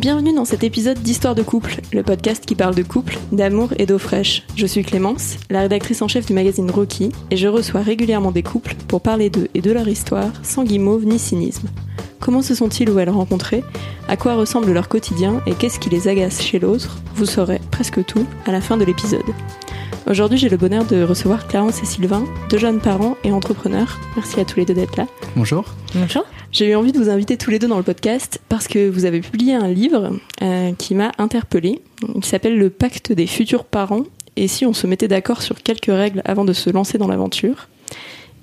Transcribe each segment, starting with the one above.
Bienvenue dans cet épisode d'Histoire de couple, le podcast qui parle de couple, d'amour et d'eau fraîche. Je suis Clémence, la rédactrice en chef du magazine Rocky, et je reçois régulièrement des couples pour parler d'eux et de leur histoire sans guimauve ni cynisme. Comment se sont-ils ou elles rencontrés À quoi ressemble leur quotidien? Et qu'est-ce qui les agace chez l'autre? Vous saurez presque tout à la fin de l'épisode. Aujourd'hui, j'ai le bonheur de recevoir Clarence et Sylvain, deux jeunes parents et entrepreneurs. Merci à tous les deux d'être là. Bonjour. Bonjour. J'ai eu envie de vous inviter tous les deux dans le podcast parce que vous avez publié un livre euh, qui m'a interpellée. Il s'appelle Le pacte des futurs parents et si on se mettait d'accord sur quelques règles avant de se lancer dans l'aventure?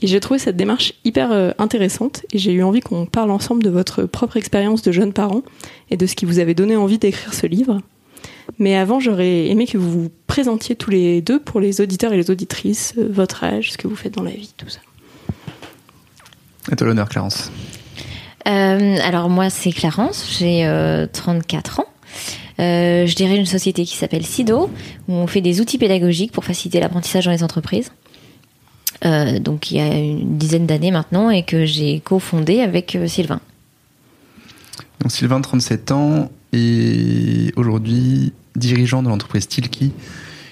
Et j'ai trouvé cette démarche hyper euh, intéressante et j'ai eu envie qu'on parle ensemble de votre propre expérience de jeunes parents et de ce qui vous avait donné envie d'écrire ce livre. Mais avant, j'aurais aimé que vous vous présentiez tous les deux pour les auditeurs et les auditrices, euh, votre âge, ce que vous faites dans la vie, tout ça. À toi l'honneur, Clarence. Euh, alors moi c'est Clarence, j'ai euh, 34 ans. Euh, je dirais une société qui s'appelle SIDO, où on fait des outils pédagogiques pour faciliter l'apprentissage dans les entreprises. Euh, donc il y a une dizaine d'années maintenant et que j'ai cofondé avec euh, Sylvain. Donc Sylvain, 37 ans, et aujourd'hui dirigeant de l'entreprise Tilki,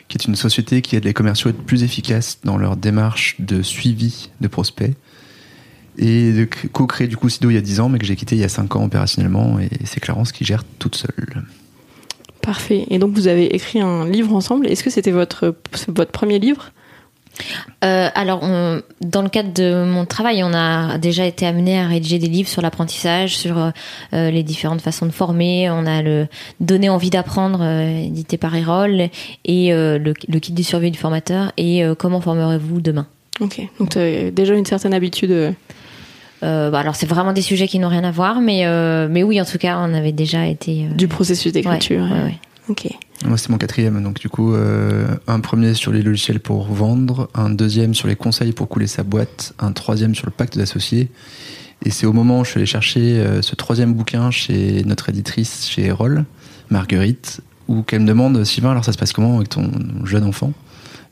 qui est une société qui aide les commerciaux à être plus efficaces dans leur démarche de suivi de prospects. Et de co-créer du coup Sido il y a 10 ans, mais que j'ai quitté il y a 5 ans opérationnellement, et c'est Clarence qui gère toute seule. Parfait. Et donc vous avez écrit un livre ensemble. Est-ce que c'était votre, votre premier livre? Euh, alors, on- dans le cadre de mon travail, on a déjà été amené à rédiger des livres sur l'apprentissage, sur euh, les différentes façons de former. On a le Donner envie d'apprendre, euh, édité par Erol, et le, le kit du survie du formateur, et Comment formerez-vous demain Ok. Donc tu as déjà une certaine habitude. Euh, bah, Alors, c'est vraiment des sujets qui n'ont rien à voir, mais, euh, mais oui, en tout cas, on avait déjà été. euh, du processus d'écriture. ouais, ouais, ouais. Ok. Moi, c'est mon quatrième. Donc, du coup, euh, un premier sur les logiciels pour vendre, un deuxième sur les conseils pour couler sa boîte, un troisième sur le pacte d'associés. Et c'est au moment où je suis allé chercher euh, ce troisième bouquin chez notre éditrice, chez Erol, Marguerite, où qu'elle me demande Sylvain, alors ça se passe comment avec ton jeune enfant,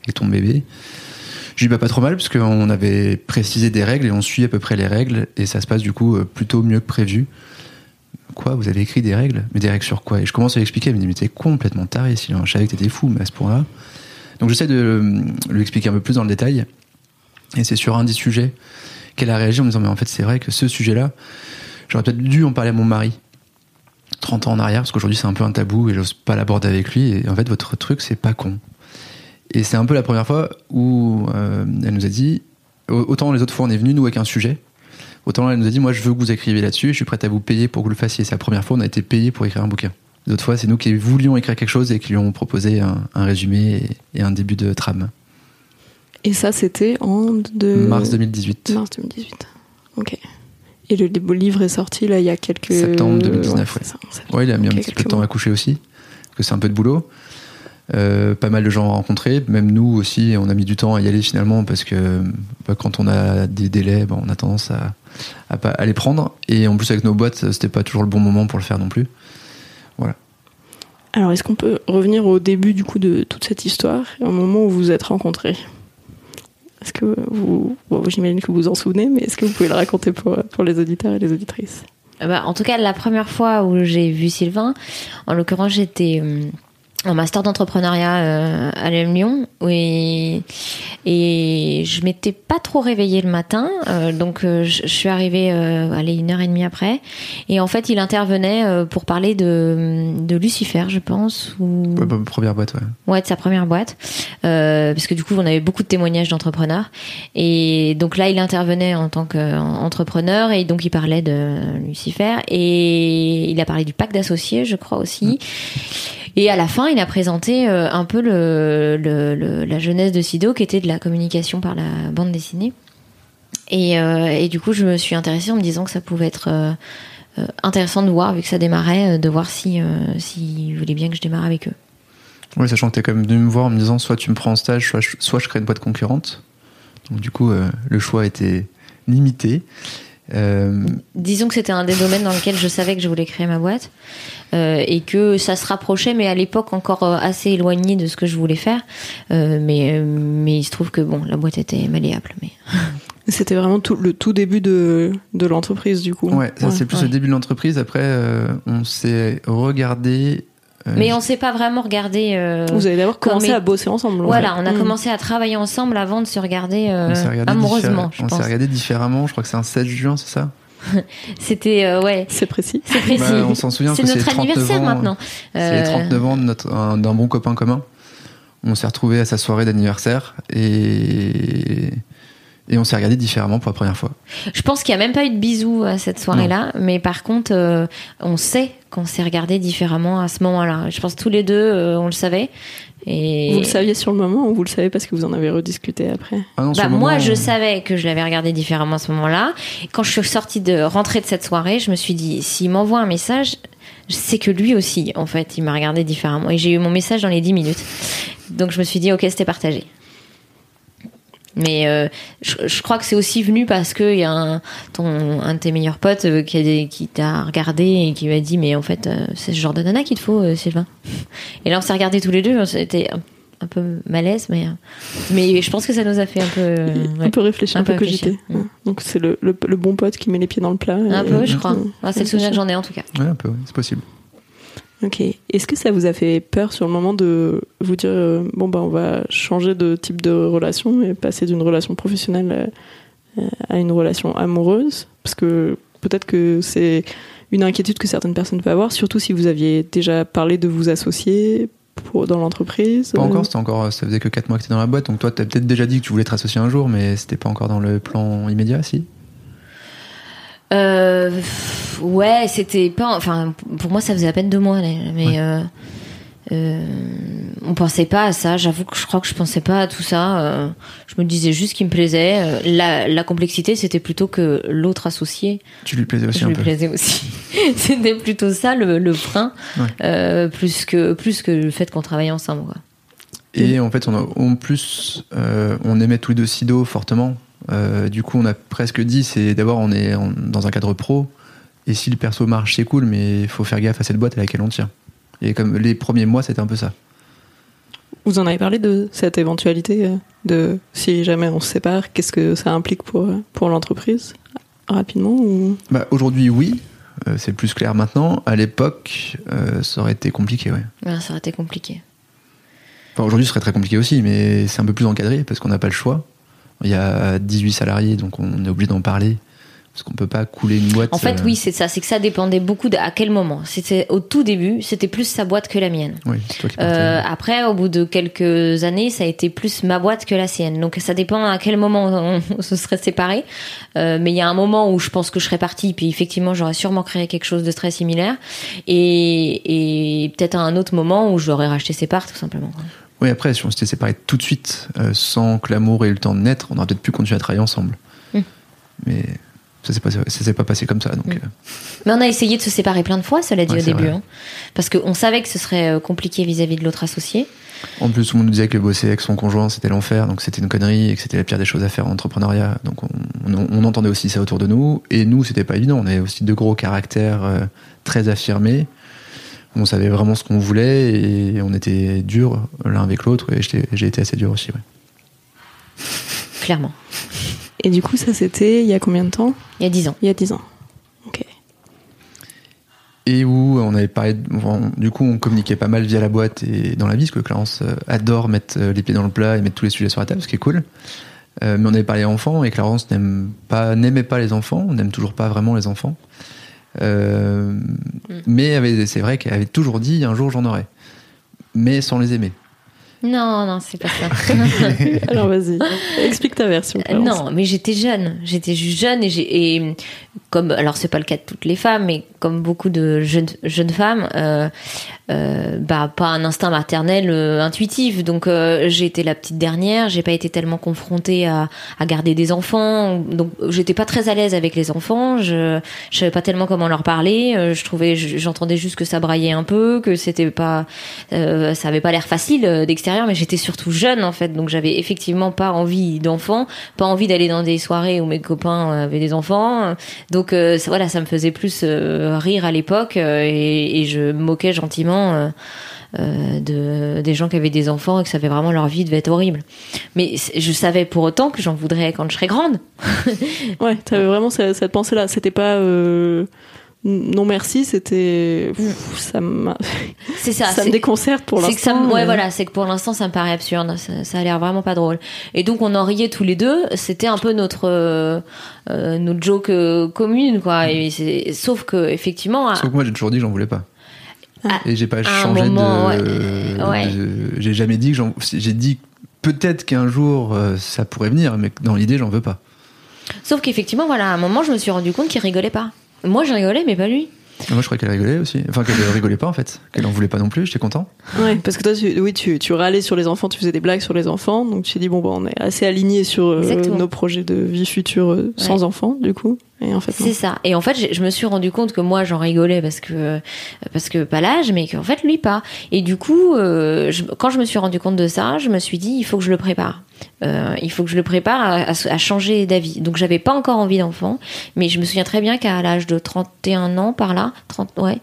avec ton bébé? Je lui dis bah, pas trop mal, parce qu'on avait précisé des règles et on suit à peu près les règles, et ça se passe du coup euh, plutôt mieux que prévu. Quoi Vous avez écrit des règles Mais des règles sur quoi? Et je commence à lui expliquer. Elle me dit Mais t'es complètement taré, Sylvain. Je savais que t'étais fou, mais à ce point-là. Donc j'essaie de euh, lui expliquer un peu plus dans le détail. Et c'est sur un des sujets qu'elle a réagi en me disant Mais en fait, c'est vrai que ce sujet-là, j'aurais peut-être dû en parler à mon mari 30 ans en arrière, parce qu'aujourd'hui, c'est un peu un tabou et j'ose pas l'aborder avec lui. Et en fait, votre truc, c'est pas con. Et c'est un peu la première fois où euh, elle nous a dit Autant les autres fois, on est venu, nous, avec un sujet. Autant là, elle nous a dit, moi, je veux que vous écriviez là-dessus, je suis prête à vous payer pour que vous le fassiez. C'est la première fois, on a été payé pour écrire un bouquin. D'autres fois, c'est nous qui voulions écrire quelque chose et qui lui ont proposé un, un résumé et, et un début de trame. Et ça, c'était en de... Mars 2018. Mars 2018. Ok. Et le, livre est sorti là il y a quelques. Septembre 2019, ouais. ça, septembre. Ouais, il a mis un petit peu de temps mois. à coucher aussi, parce que c'est un peu de boulot. Euh, pas mal de gens rencontrés, même nous aussi, on a mis du temps à y aller finalement parce que bah, quand on a des délais, bah, on a tendance à, à pas à les prendre. Et en plus avec nos boîtes, c'était pas toujours le bon moment pour le faire non plus. Alors, est-ce qu'on peut revenir au début du coup de toute cette histoire, au moment où vous vous êtes rencontrés? Est-ce que vous. Bon, j'imagine que vous vous en souvenez, mais est-ce que vous pouvez le raconter pour, pour les auditeurs et les auditrices? Euh, bah, en tout cas, la première fois où j'ai vu Sylvain, en l'occurrence, j'étais euh, en master d'entrepreneuriat euh, à l'EM Lyon et, et je m'étais pas trop réveillée le matin, euh, donc euh, je, je suis arrivée euh, allez, une heure et demie après et en fait il intervenait pour parler de, de Lucifer, je pense, ou Ouais, bah, première boîte, ouais. Ouais, de sa première boîte. Parce que du coup, on avait beaucoup de témoignages d'entrepreneurs. Et donc là, il intervenait en tant qu'entrepreneur et donc il parlait de Lucifer. Et il a parlé du pacte d'associés, je crois aussi. Et à la fin, il a présenté euh, un peu la jeunesse de Sido, qui était de la communication par la bande dessinée. Et, euh, du coup, je me suis intéressée en me disant que ça pouvait être euh, intéressant de voir, vu que ça démarrait, de voir si euh, s'ils voulaient bien que je démarre avec eux. Oui, sachant que t'es quand même venu me voir en me disant soit tu me prends en stage, soit je, soit je crée une boîte concurrente. Donc du coup, le choix était limité. Euh, Disons que c'était un des domaines dans lequel je savais que je voulais créer ma boîte euh, et que ça se rapprochait, mais à l'époque encore euh, assez éloigné de ce que je voulais faire. Euh, mais, mais il se trouve que bon, la boîte était malléable. Mais C'était vraiment tout, le tout début de, de l'entreprise, du coup. ouais, ça c'est plus ouais. le début de l'entreprise. Après, euh, on s'est regardé. Euh, mais on s'est pas vraiment regardé. euh, Vous avez d'abord Comme commencé à bosser ensemble. ouais. Voilà, on a Mm. commencé à travailler ensemble avant de se regarder, euh, regardé amoureusement, diffé- je On pense. s'est regardé différemment. Je crois que c'est un 16 juin, c'est ça? C'était euh, ouais, C'est précis. c'est précis. Bah, on s'en souvient c'est notre c'est 39 anniversaire ans, maintenant. C'est les 39 ans de notre- un- d'un bon copain commun. On s'est retrouvé à sa soirée d'anniversaire et et on s'est regardé différemment pour la première fois. Je pense qu'il n'y a même pas eu de bisous à cette soirée-là, mais par contre, euh, on sait qu'on s'est regardé différemment à ce moment-là. Je pense que tous les deux, euh, on le savait. Et Vous le saviez sur le moment ou vous le savez parce que vous en avez rediscuté après? Ah non, Bah, moi, moment, je on- savais que je l'avais regardé différemment à ce moment-là. Quand je suis sortie de rentrer de cette soirée, je me suis dit, s'il m'envoie un message, c'est que lui aussi, en fait, il m'a regardé différemment. Et j'ai eu mon message dans les 10 minutes. Donc je me suis dit, ok, c'était partagé. Mais euh, je, je crois que c'est aussi venu parce qu'il y a un, ton, un de tes meilleurs potes euh, qui, a des- qui t'a regardé et qui m'a dit mais en fait euh, c'est ce genre de nana qu'il te faut euh, Sylvain. Et là on s'est regardés tous les deux, c'était un, un peu malaise mais mais je pense que ça nous a fait un peu euh, Un peu réfléchir, un, Un peu, peu cogiter. Mm. Ouais. Donc c'est le, le, le bon pote qui met les pieds dans le plat. un et- peu je crois. Ouais, c'est le souvenir que j'en ai en tout cas. Ouais, un peu, oui, c'est possible. Ok. Est-ce que ça vous a fait peur sur le moment de vous dire euh, bon bah on va changer de type de relation et passer d'une relation professionnelle euh, à une relation amoureuse? Parce que peut-être que c'est une inquiétude que certaines personnes peuvent avoir, surtout si vous aviez déjà parlé de vous associer pour, dans l'entreprise. Pas euh, encore, c'était encore, ça faisait que 4 mois que tu dans la boîte, donc toi, t'as peut-être déjà dit que tu voulais te associer un jour, mais c'était pas encore dans le plan immédiat, si? Euh, ouais, c'était pas. Enfin, pour moi, ça faisait à peine deux mois, mais Ouais. euh, euh, on pensait pas à ça. J'avoue que je crois que je pensais pas à tout ça. euh, je me disais juste qu'il me plaisait. La, la complexité, c'était plutôt que l'autre associé, Tu lui plaisais aussi je un lui peu. plaisais aussi. c'était plutôt ça le, le frein, Ouais. plus que plus que le fait qu'on travaillait ensemble. Quoi. Et en fait, on a, en plus, on aimait tous les deux Sido fortement. Euh, du coup, on a presque dit, c'est d'abord, on est en- dans un cadre pro. Et si le perso marche, c'est cool, mais il faut faire gaffe à cette boîte à laquelle on tient. Et comme les premiers mois, c'était un peu ça. Vous en avez parlé de cette éventualité euh, de si jamais on se sépare, qu'est-ce que ça implique pour, euh, pour l'entreprise? Rapidement ou... Bah, Aujourd'hui, oui. Euh, c'est plus clair maintenant. À l'époque, euh, ça aurait été compliqué, ouais. Ouais, ça aurait été compliqué. Enfin, aujourd'hui, ce serait très compliqué aussi, mais c'est un peu plus encadré parce qu'on n'a pas le choix. Il y a 18 salariés, donc on est obligé d'en parler. Parce qu'on peut pas couler une boîte. En fait, euh, oui, c'est ça. C'est que ça dépendait beaucoup de à quel moment. C'était au tout début, c'était plus sa boîte que la mienne. Oui, c'est toi qui Euh, après, au bout de quelques années, ça a été plus ma boîte que la sienne. Donc ça dépend à quel moment on, on se serait séparés. Euh, mais il y a un moment où je pense que je serais partie, puis effectivement, j'aurais sûrement créé quelque chose de très similaire. Et, et peut-être à un autre moment où j'aurais racheté ses parts, tout simplement. Oui, après, si on s'était séparés tout de suite, euh, sans que l'amour ait eu le temps de naître, on aurait peut-être pu continuer à travailler ensemble. Mm. Mais ça s'est pas, ça s'est pas passé comme ça. Donc, Mm. euh, Mais on a essayé de se séparer plein de fois, cela dit Ouais, au début. hein. parce qu'on savait que ce serait euh, compliqué vis-à-vis de l'autre associé. en plus, tout le monde nous disait que bosser avec son conjoint, c'était l'enfer, donc c'était une connerie et que c'était la pire des choses à faire en entrepreneuriat. Donc, on, on- on entendait aussi ça autour de nous. Et nous, c'était pas évident. On avait aussi deux gros caractères euh, très affirmés. On savait vraiment ce qu'on voulait et on était durs l'un avec l'autre. Et j'ai été assez dur aussi. ouais. Clairement. Et du coup, ça c'était il y a combien de temps? Il y a dix ans. Il y a 10 ans. Ok. et où on avait parlé, de- enfin, du coup, on communiquait pas mal via la boîte et dans la vie, parce que Clarence euh, adore mettre euh, les pieds dans le plat et mettre tous les sujets sur la table, ce qui est cool. Euh, mais on avait parlé enfants et Clarence n'aime pas, n'aimait pas les enfants, on n'aime toujours pas vraiment les enfants. Euh, Mais c'est vrai qu'elle avait toujours dit un jour j'en aurai, mais sans les aimer. Non, non, c'est pas ça. Alors vas-y, explique ta version. Non, mais j'étais jeune. J'étais juste jeune et j'ai et comme alors c'est pas le cas de toutes les femmes, mais comme beaucoup de jeunes jeunes femmes, euh, euh, bah pas un instinct maternel euh, intuitif. Donc euh, j'ai été la petite dernière. J'ai pas été tellement confrontée à, à garder des enfants. Donc j'étais pas très à l'aise avec les enfants. Je je savais pas tellement comment leur parler. Je trouvais j'entendais juste que ça braillait un peu, que c'était pas ça avait pas l'air facile d'extérieur, mais j'étais surtout jeune en fait. Donc j'avais effectivement pas envie d'enfants, pas envie d'aller dans des soirées où mes copains avaient des enfants. Donc euh, voilà, ça me faisait plus euh, rire à l'époque euh, et, et je moquais gentiment euh, euh, de des gens qui avaient des enfants et que ça avait vraiment leur vie devait être horrible. Mais je savais pour autant que j'en voudrais quand je serais grande. Ouais, t'avais vraiment cette, cette pensée-là. C'était pas non merci, c'était ça, C'est ça. ça me déconcerte pour C'est que ça, l'instant. me- ouais, mais- voilà, c'est que pour l'instant, ça me paraît absurde. Ça, ça a l'air vraiment pas drôle. Et donc, on en riait tous les deux. C'était un peu notre euh, euh, notre joke euh, commune, quoi. Et c'est- sauf que effectivement, à- Sauf que moi, j'ai toujours dit que j'en voulais pas. Ah, Et j'ai pas changé moment, de. ouais. de- J'ai jamais dit que j'en. J'ai dit peut-être qu'un jour euh, ça pourrait venir, mais dans l'idée, j'en veux pas. sauf qu'effectivement, voilà, à un moment, je me suis rendu compte qu'il rigolait pas. Moi, je rigolais, mais pas lui. Moi, je croyais qu'elle rigolait aussi. Enfin, qu'elle rigolait pas en fait. Qu'elle en voulait pas non plus. J'étais content. Ouais, parce que toi, tu, oui, tu, tu râlais sur les enfants, tu faisais des blagues sur les enfants, donc tu t'es dit bon, bah, on est assez alignés sur euh, nos projets de vie future euh, sans enfants, du coup. C'est ça. Et en fait, je me suis rendu compte que moi, j'en rigolais parce que parce que pas l'âge, mais qu'en fait, lui pas. Et du coup, euh, quand je me suis rendu compte de ça, je me suis dit, il faut que je le prépare. Euh, il faut que je le prépare à, changer d'avis. Donc, j'avais pas encore envie d'enfant, mais je me souviens très bien qu'à l'âge de 31 ans, par là, 30, ouais,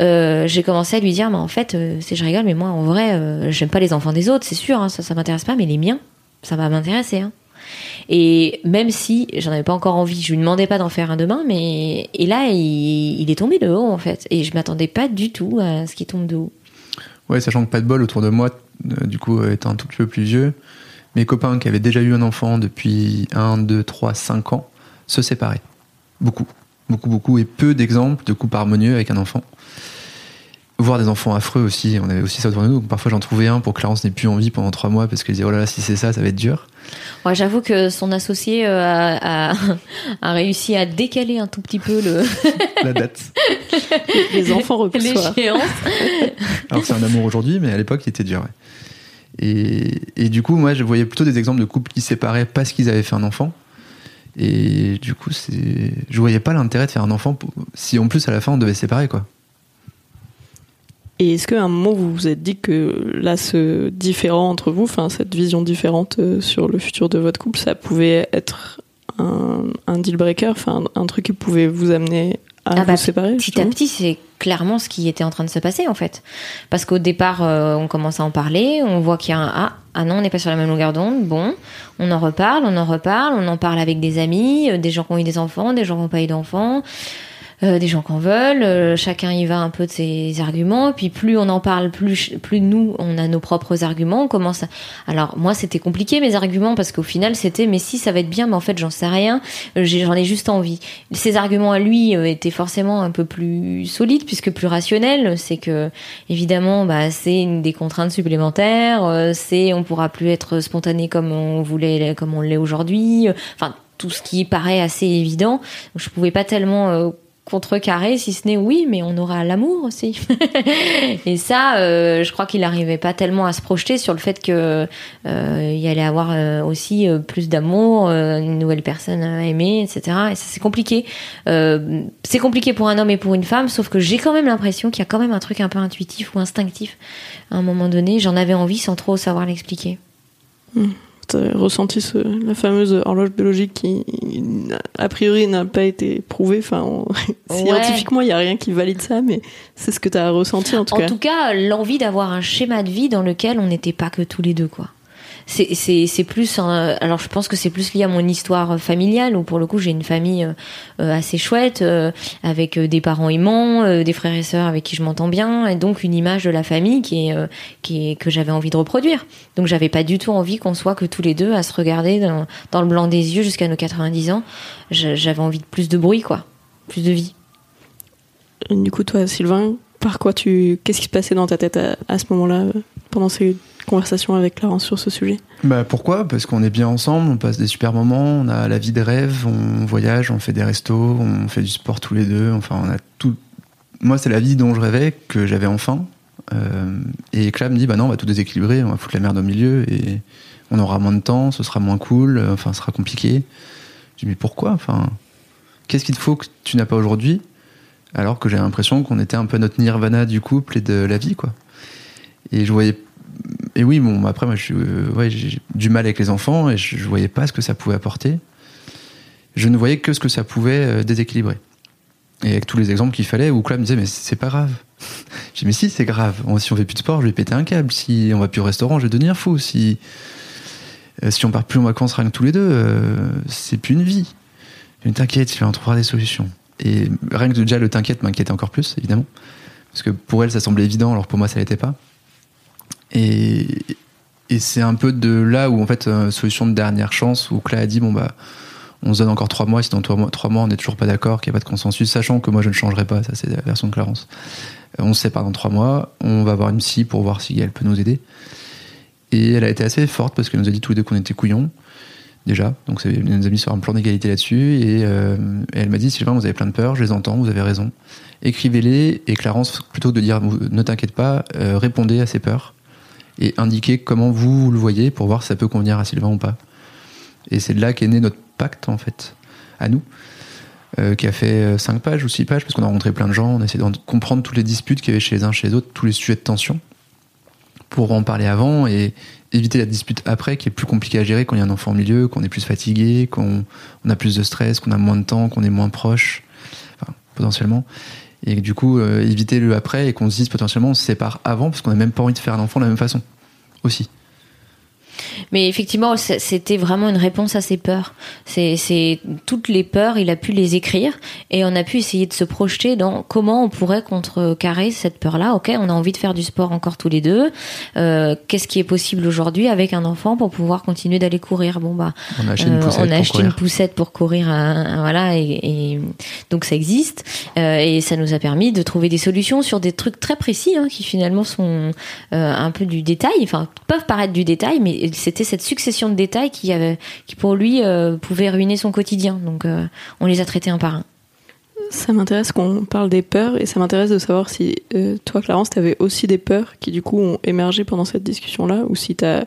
euh, j'ai commencé à lui dire, mais en fait, c'est je rigole, mais moi, en vrai, j'aime pas les enfants des autres, c'est sûr, hein, ça, ça m'intéresse pas, mais les miens, ça va m'intéresser. Hein. Et même si j'en avais pas encore envie, je lui demandais pas d'en faire un demain, mais et là il, est tombé de haut en fait, et je m'attendais pas du tout à ce qu'il tombe de haut. Ouais, sachant que pas de bol autour de moi, euh, du coup, euh, étant un tout petit peu plus vieux, mes copains qui avaient déjà eu un enfant depuis 1, 2, 3, 5 ans se séparaient. Beaucoup. Beaucoup, beaucoup. Et peu d'exemples de couples harmonieux avec un enfant. Voir des enfants affreux aussi, on avait aussi ça autour de nous. Donc parfois j'en trouvais un pour que Clarence n'ait plus envie pendant 3 mois parce qu'elle disait oh là là, si c'est ça, ça va être dur. Ouais, j'avoue que son associé euh, a, a- a réussi à décaler un tout petit peu le La date. les enfants repoussoirs. l'échéance. Alors c'est un amour aujourd'hui, mais à l'époque il était dur. ouais. Et, et du coup, moi je voyais plutôt des exemples de couples qui se séparaient parce qu'ils avaient fait un enfant. Et du coup, je voyais pas l'intérêt de faire un enfant pour- si en plus à la fin on devait se séparer quoi. Et est-ce qu'à un moment vous vous êtes dit que là, ce différent entre vous, enfin cette vision différente euh, sur le futur de votre couple, ça pouvait être un, un deal breaker, enfin un, truc qui pouvait vous amener à Ah bah, vous séparer Petit à petit, c'est clairement ce qui était en train de se passer en fait. Parce qu'au départ, euh, on commence à en parler, on voit qu'il y a un ah, ah non, on n'est pas sur la même longueur d'onde. Bon, on en reparle, on en reparle, on en parle avec des amis, euh, des gens qui ont eu des enfants, des gens qui n'ont pas eu d'enfants. Euh, des gens qui en veulent, euh, chacun y va un peu de ses arguments, puis plus on en parle, plus, plus nous, on a nos propres arguments, on commence à... Alors moi c'était compliqué mes arguments, parce qu'au final c'était mais si ça va être bien, mais en fait j'en sais rien, Euh, j'en ai juste envie. Ses arguments à lui euh, étaient forcément un peu plus solides, puisque plus rationnels, c'est que évidemment bah, c'est des contraintes supplémentaires, euh, c'est on pourra plus être spontané comme on voulait, comme on l'est aujourd'hui, enfin tout ce qui paraît assez évident. Je pouvais pas tellement euh, contrecarrer, si ce n'est oui, mais on aura l'amour aussi. et ça, euh, je crois qu'il n'arrivait pas tellement à se projeter sur le fait que euh, allait avoir euh, aussi plus d'amour, une nouvelle personne à aimer, etc. Et ça, c'est compliqué. C'est compliqué pour un homme et pour une femme, sauf que j'ai quand même l'impression qu'il y a quand même un truc un peu intuitif ou instinctif. À un moment donné, j'en avais envie sans trop savoir l'expliquer. T'as ressenti ce- la fameuse horloge biologique qui, a priori, n'a pas été prouvée. Enfin, on- scientifiquement, il n'y a rien qui valide ça, mais c'est ce que tu as ressenti en tout en cas. tout cas, l'envie d'avoir un schéma de vie dans lequel on n'était pas que tous les deux, quoi. C'est- plus, alors je pense que c'est plus lié à mon histoire familiale où pour le coup j'ai une famille euh, assez chouette euh, avec euh, des parents aimants, des frères et sœurs avec qui je m'entends bien et donc une image de la famille qui est, que j'avais envie de reproduire. Donc j'avais pas du tout envie qu'on soit que tous les deux à se regarder dans, le blanc des yeux jusqu'à nos 90 ans. J'avais envie de plus de bruit quoi, plus de vie. Du coup, toi, Sylvain, par quoi tu. Qu'est-ce qui se passait dans ta tête à, à ce moment-là, pendant ces conversation avec Clarence sur ce sujet Bah pourquoi? Parce qu'on est bien ensemble, on passe des super moments, on a la vie de rêve, on voyage, on fait des restos, on fait du sport tous les deux. Enfin, on a tout. Moi, c'est la vie dont je rêvais que j'avais enfin. Euh, et Claire me dit bah non, on va tout déséquilibrer, on va foutre la merde au milieu et on aura moins de temps, ce sera moins cool, enfin, ce sera compliqué. Je dis mais pourquoi? Enfin, qu'est-ce qu'il te faut que tu n'as pas aujourd'hui? Alors que j'ai l'impression qu'on était un peu notre nirvana du couple et de la vie, quoi. Et je voyais. Et oui, bon, après, moi, euh, j'ai du mal avec les enfants et je, voyais pas ce que ça pouvait apporter. Je ne voyais que ce que ça pouvait euh, déséquilibrer. Et avec tous les exemples qu'il fallait, où Claude me disait, mais c'est pas grave. J'ai dit, mais si, c'est grave. Si on fait plus de sport, je vais péter un câble. Si on va plus au restaurant, je vais devenir fou. Si, euh, si on part plus en vacances rien que tous les deux, c'est plus une vie. Ne t'inquiète, vas en trouver des solutions. Et rien que déjà le t'inquiète m'inquiétait encore plus, évidemment. Parce que pour elle, ça semblait évident, alors pour moi, ça l'était pas. Et, et c'est un peu de là où, en fait, euh, solution de dernière chance, où Claire a dit, bon, bah, on se donne encore trois mois, si dans trois mois, on n'est toujours pas d'accord, qu'il n'y a pas de consensus, sachant que moi, je ne changerai pas, ça, c'est la version de Clarence. Euh, on se sépare dans trois mois, on va voir une psy pour voir si elle peut nous aider. Et elle a été assez forte parce qu'elle nous a dit tous les deux qu'on était couillons déjà. Donc elle nous a mis sur un plan d'égalité là-dessus. Et, euh, elle m'a dit, Sylvain, vous avez plein de peurs, je les entends, vous avez raison. Écrivez-les et Clarence, plutôt que de dire ne t'inquiète pas, répondez à ces peurs et indiquez comment vous le voyez pour voir si ça peut convenir à Sylvain ou pas. Et c'est de là qu'est né notre pacte, en fait, à nous. Euh, qui a fait 5 pages ou 6 pages, parce qu'on a rencontré plein de gens, on a essayé de comprendre toutes les disputes qu'il y avait chez les uns, chez les autres, tous les sujets de tension, pour en parler avant et, éviter la dispute après qui est plus compliqué à gérer quand il y a un enfant au milieu, qu'on est plus fatigué, qu'on on a plus de stress, qu'on a moins de temps, qu'on est moins proche, potentiellement. Et du coup, euh, éviter le après et qu'on se dise potentiellement on se sépare avant parce qu'on n'a même pas envie de faire un enfant de la même façon aussi. Mais effectivement, c'était vraiment une réponse à ses peurs. C'est toutes les peurs, il a pu les écrire et on a pu essayer de se projeter dans comment on pourrait contrecarrer cette peur-là. Ok, on a envie de faire du sport encore tous les deux. Euh, qu'est-ce qui est possible aujourd'hui avec un enfant pour pouvoir continuer d'aller courir? Bon bah, on a acheté une poussette, euh, pour, une poussette pour courir. voilà, et, donc ça existe euh, et ça nous a permis de trouver des solutions sur des trucs très précis hein, qui finalement sont un peu du détail. Enfin, peuvent paraître du détail, mais c'était cette succession de détails qui, avait, qui pour lui euh, pouvait ruiner son quotidien. Donc euh, on les a traités un par un. Ça m'intéresse qu'on parle des peurs et ça m'intéresse de savoir si euh, toi, Clarence, tu avais aussi des peurs qui du coup ont émergé pendant cette discussion-là ou si tu as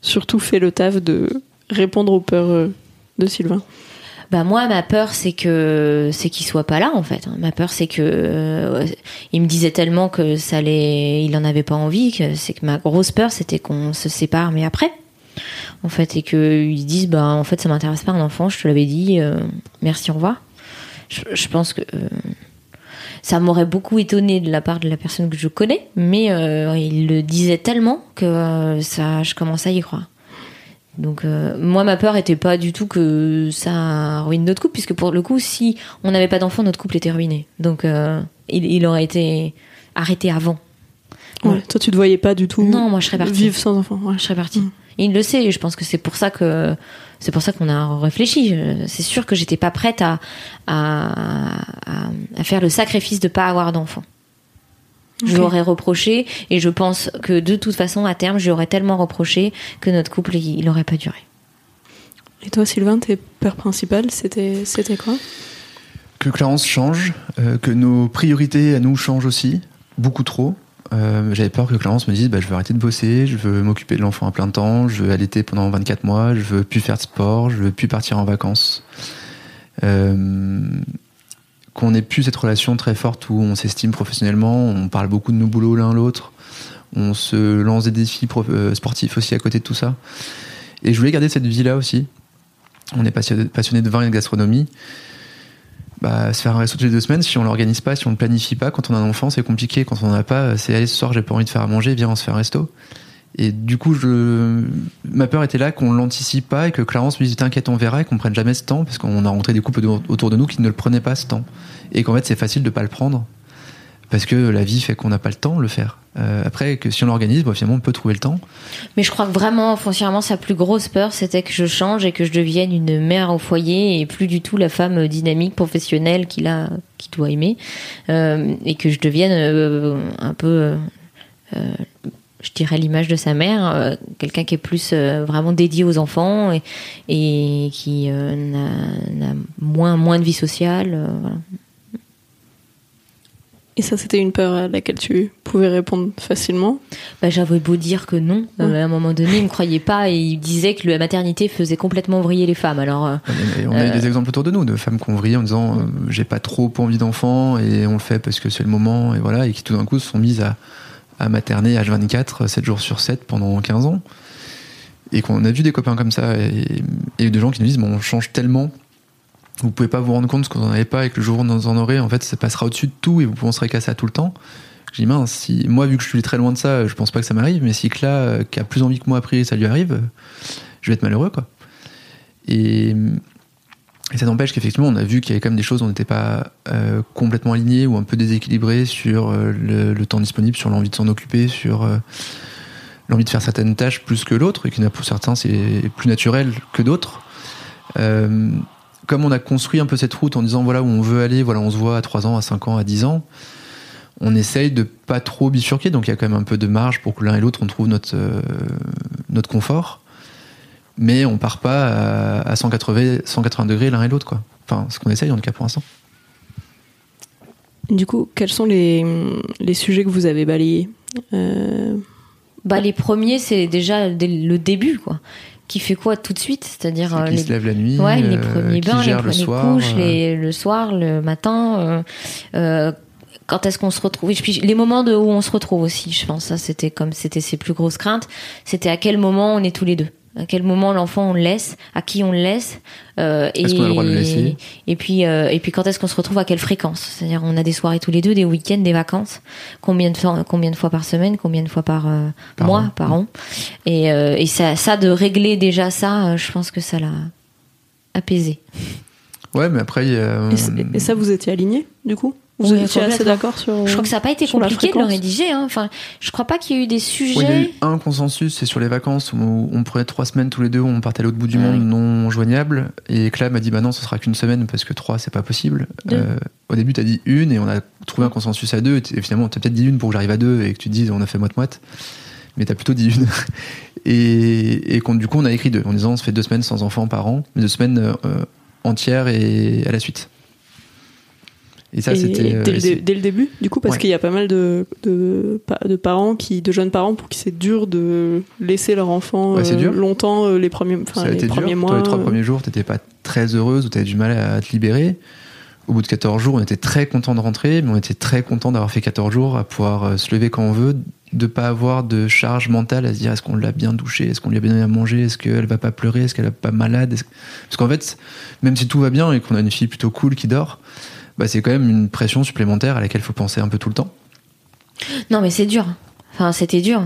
surtout fait le taf de répondre aux peurs de Sylvain. Bah moi ma peur c'est que c'est qu'il soit pas là en fait. Ma peur c'est que il me disait tellement que ça allait, il en avait pas envie que c'est que ma grosse peur c'était qu'on se sépare mais après en fait, et qu'ils disent, bah, en fait, ça m'intéresse pas un enfant, je te l'avais dit, euh, merci, au revoir. Je, pense que euh, ça m'aurait beaucoup étonné de la part de la personne que je connais, mais euh, il le disait tellement que ça, je commence à y croire. Donc moi ma peur était pas du tout que ça ruine notre couple puisque pour le coup si on n'avait pas d'enfant notre couple était ruiné. Donc il, aurait été arrêté avant. Ouais, toi tu te voyais pas du tout non, moi, je serais vivre sans enfant. Ouais. Je serais partie. Mm il le sait et je pense que c'est pour ça que c'est pour ça qu'on a réfléchi. C'est sûr que j'étais pas prête à, à, à, faire le sacrifice de pas avoir d'enfant. Je l'aurais reproché et je pense que de toute façon à terme j'aurais tellement reproché que notre couple il n'aurait pas duré. Et toi Sylvain, tes peurs principales c'était c'était quoi? Que Clarence change, euh, que nos priorités à nous changent aussi, beaucoup trop. Euh, j'avais peur que Clarence me dise bah, je veux arrêter de bosser, je veux m'occuper de l'enfant à plein temps, je veux allaiter pendant 24 mois, je veux plus faire de sport, je veux plus partir en vacances. Euh, qu'on ait plus cette relation très forte où on s'estime professionnellement, on parle beaucoup de nos boulots l'un l'autre, on se lance des défis euh, sportifs aussi à côté de tout ça. Et je voulais garder cette vie-là aussi. On est passionné de vin et de gastronomie bah, se faire un resto toutes les deux semaines, si on l'organise pas, si on le planifie pas, quand on a un enfant, c'est compliqué. Quand on n'en a pas, c'est allez, ce soir, j'ai pas envie de faire à manger, viens, on se fait un resto. Et du coup, je, ma peur était là qu'on l'anticipe pas et que Clarence me dise t'inquiète, on verra et qu'on prenne jamais ce temps parce qu'on a rencontré des couples autour de nous qui ne le prenaient pas ce temps. Et qu'en fait, c'est facile de pas le prendre parce que la vie fait qu'on n'a pas le temps de le faire. Euh, après, que si on l'organise, bah, on peut trouver le temps. Mais je crois que vraiment, foncièrement, sa plus grosse peur, c'était que je change et que je devienne une mère au foyer et plus du tout la femme dynamique, professionnelle qu'il a, qu'il doit aimer, euh, et que je devienne euh, un peu je dirais l'image de sa mère, quelqu'un qui est plus vraiment dédié aux enfants et, qui euh, n'a moins moins de vie sociale. Et ça, c'était une peur à laquelle tu pouvais répondre facilement. Bah, J'avais beau dire que non, euh, à un moment donné, il me croyait pas et il disait que la maternité faisait complètement vriller les femmes. Alors, euh, Et on a eu des exemples autour de nous de femmes qui ont vrillé en disant euh, j'ai pas trop envie d'enfant et on le fait parce que c'est le moment et voilà et qui tout d'un coup se sont mises à, à materner H24 7 jours sur 7 pendant 15 ans et qu'on a vu des copains comme ça et, et des gens qui nous disent bon on change tellement vous pouvez pas vous rendre compte que vous en avez pas et que le jour où vous en aurez en fait ça passera au-dessus de tout et vous penserez qu'à ça tout le temps je dis mince si moi vu que je suis très loin de ça je pense pas que ça m'arrive mais si là euh, qui a plus envie que moi après ça lui arrive je vais être malheureux quoi et ça n'empêche qu'effectivement, on a vu qu'il y avait quand même des choses où on n'était pas euh, complètement alignés ou un peu déséquilibrés sur euh, le, temps disponible, sur l'envie de s'en occuper, sur l'envie de faire certaines tâches plus que l'autre, et qu'il y en a pour certains, c'est plus naturel que d'autres. Comme on a construit un peu cette route en disant voilà où on veut aller, voilà, on se voit à 3 ans, à 5 ans, à 10 ans, on essaye de pas trop bifurquer, donc il y a quand même un peu de marge pour que l'un et l'autre on trouve notre, euh, notre confort mais on part pas à, à 180, 180 degrés l'un et l'autre quoi. Enfin, ce qu'on essaye en tout cas pour l'instant. Du coup, quels sont les, les sujets que vous avez balayés? Euh, bah, les premiers, c'est déjà dès le début, quoi. Qui fait quoi tout de suite C'est-à-dire euh, qui les se lève la nuit, Ouais, les euh, premiers bains, les le soir, couches, euh, les- le soir, le matin. euh, quand est-ce qu'on se retrouve Et puis les moments de où on se retrouve aussi, je pense. Ça, c'était comme c'était ses plus grosses craintes. C'était à quel moment on est tous les deux. À quel moment l'enfant on le laisse, à qui on le laisse, euh, et Est-ce qu'on a le droit de le laisser? et puis euh, et puis quand est-ce qu'on se retrouve à quelle fréquence? C'est-à-dire on a des soirées tous les deux, des week-ends, des vacances. Combien de fois, combien de fois par semaine, combien de fois par, euh, Par mois, an. par an Et, euh, et ça, ça de régler déjà ça, euh, je pense que ça l'a apaisé. Ouais, mais après et, et ça, vous étiez alignés, du coup? Vous assez d'accord sur. Je crois que ça n'a pas été compliqué de le rédiger. Hein. Enfin, je crois pas qu'il y ait eu des sujets. Ouais, il y a eu un consensus, c'est sur les vacances où on prenait trois semaines tous les deux, où on partait à l'autre bout du Ah monde non joignable. Et Cla m'a dit bah non, ce sera qu'une semaine parce que trois c'est pas possible. Euh, au début t'as dit une et on a trouvé un consensus à deux. Et finalement t'as peut-être dit une pour que j'arrive à deux et que tu te dises on a fait moite moite. Mais t'as plutôt dit une. Et, et du coup on a écrit deux en disant on se fait deux semaines sans enfants par an, mais deux semaines euh, entières et à la suite. Et ça c'était. euh, dès, le dès début, du coup, parce Ouais. qu'il y a pas mal de, de, pa- de parents, qui, de jeunes parents, pour qui c'est dur de laisser leur enfant Ouais, euh, dur. longtemps euh, les premiers, enfin, ça a les été premiers dur. mois. Toi, les trois premiers jours, t'étais pas très heureuse ou t'avais du mal à te libérer. Au bout de 14 jours, on était très content de rentrer, mais on était très content d'avoir fait 14 jours, à pouvoir se lever quand on veut, de pas avoir de charge mentale à se dire est-ce qu'on l'a bien douché, est-ce qu'on lui a bien donné à manger, est-ce qu'elle va pas pleurer, est-ce qu'elle est pas malade. Parce qu'en fait, même si tout va bien et qu'on a une fille plutôt cool qui dort, bah c'est quand même une pression supplémentaire à laquelle il faut penser un peu tout le temps. Non, mais c'est dur. Enfin, c'était dur.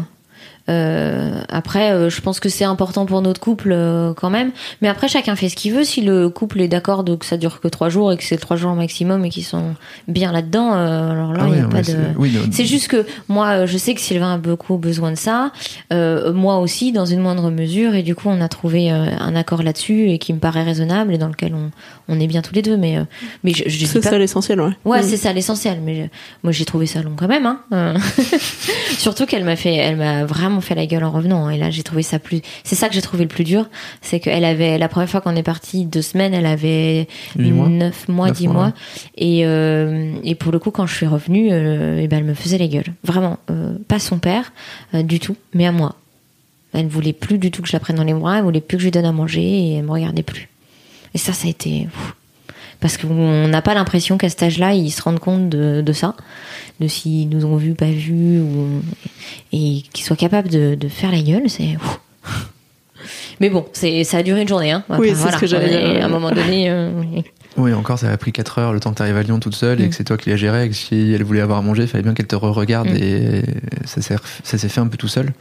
Euh, après, euh, je pense que c'est important pour notre couple euh, quand même. Mais après, chacun fait ce qu'il veut. Si le couple est d'accord de que ça dure que trois jours et que c'est trois jours maximum et qu'ils sont bien là-dedans, euh, alors là, Ah il ouais, n'y a ouais, pas de. c'est- oui, non, C'est juste que moi, euh, je sais que Sylvain a beaucoup besoin de ça, euh, moi aussi, dans une moindre mesure, et du coup, on a trouvé euh, un accord là-dessus et qui me paraît raisonnable et dans lequel on, on est bien tous les deux. Mais, euh, mais je, je dis C'est pas ça l'essentiel, ouais. Ouais, Mm. c'est ça l'essentiel. Mais euh, moi, j'ai trouvé ça long quand même. Hein. Euh, Surtout qu'elle m'a fait, elle m'a vraiment fait la gueule en revenant. Et là, j'ai trouvé ça plus. C'est ça que j'ai trouvé le plus dur, c'est qu'elle avait la première fois qu'on est parti deux semaines, elle avait Huit mois. neuf mois, Neuf dix mois, mois. ouais. Et euh, et pour le coup, quand je suis revenue, euh, eh ben, elle me faisait la gueule. Vraiment, euh, pas son père du tout, mais à moi. Elle ne voulait plus du tout que je la prenne dans les bras. Elle voulait plus que je lui donne à manger et elle me regardait plus. Et ça, ça a été. ouf. Parce qu'on n'a pas l'impression qu'à cet âge-là, ils se rendent compte de, de ça, de s'ils nous ont vus, pas vus, ou, et qu'ils soient capables de, de faire la gueule, c'est. Mais bon, c'est ça a duré une journée. Hein. Oui, c'est ce que j'allais dire. À un moment donné, euh, oui. Encore, ça a pris 4 heures le temps que tu arrives à Lyon toute seule et Mm. que c'est toi qui la gérais. Et que si elle voulait avoir à manger, il fallait bien qu'elle te re-regarde Mm. et ça s'est ça s'est fait un peu tout seul.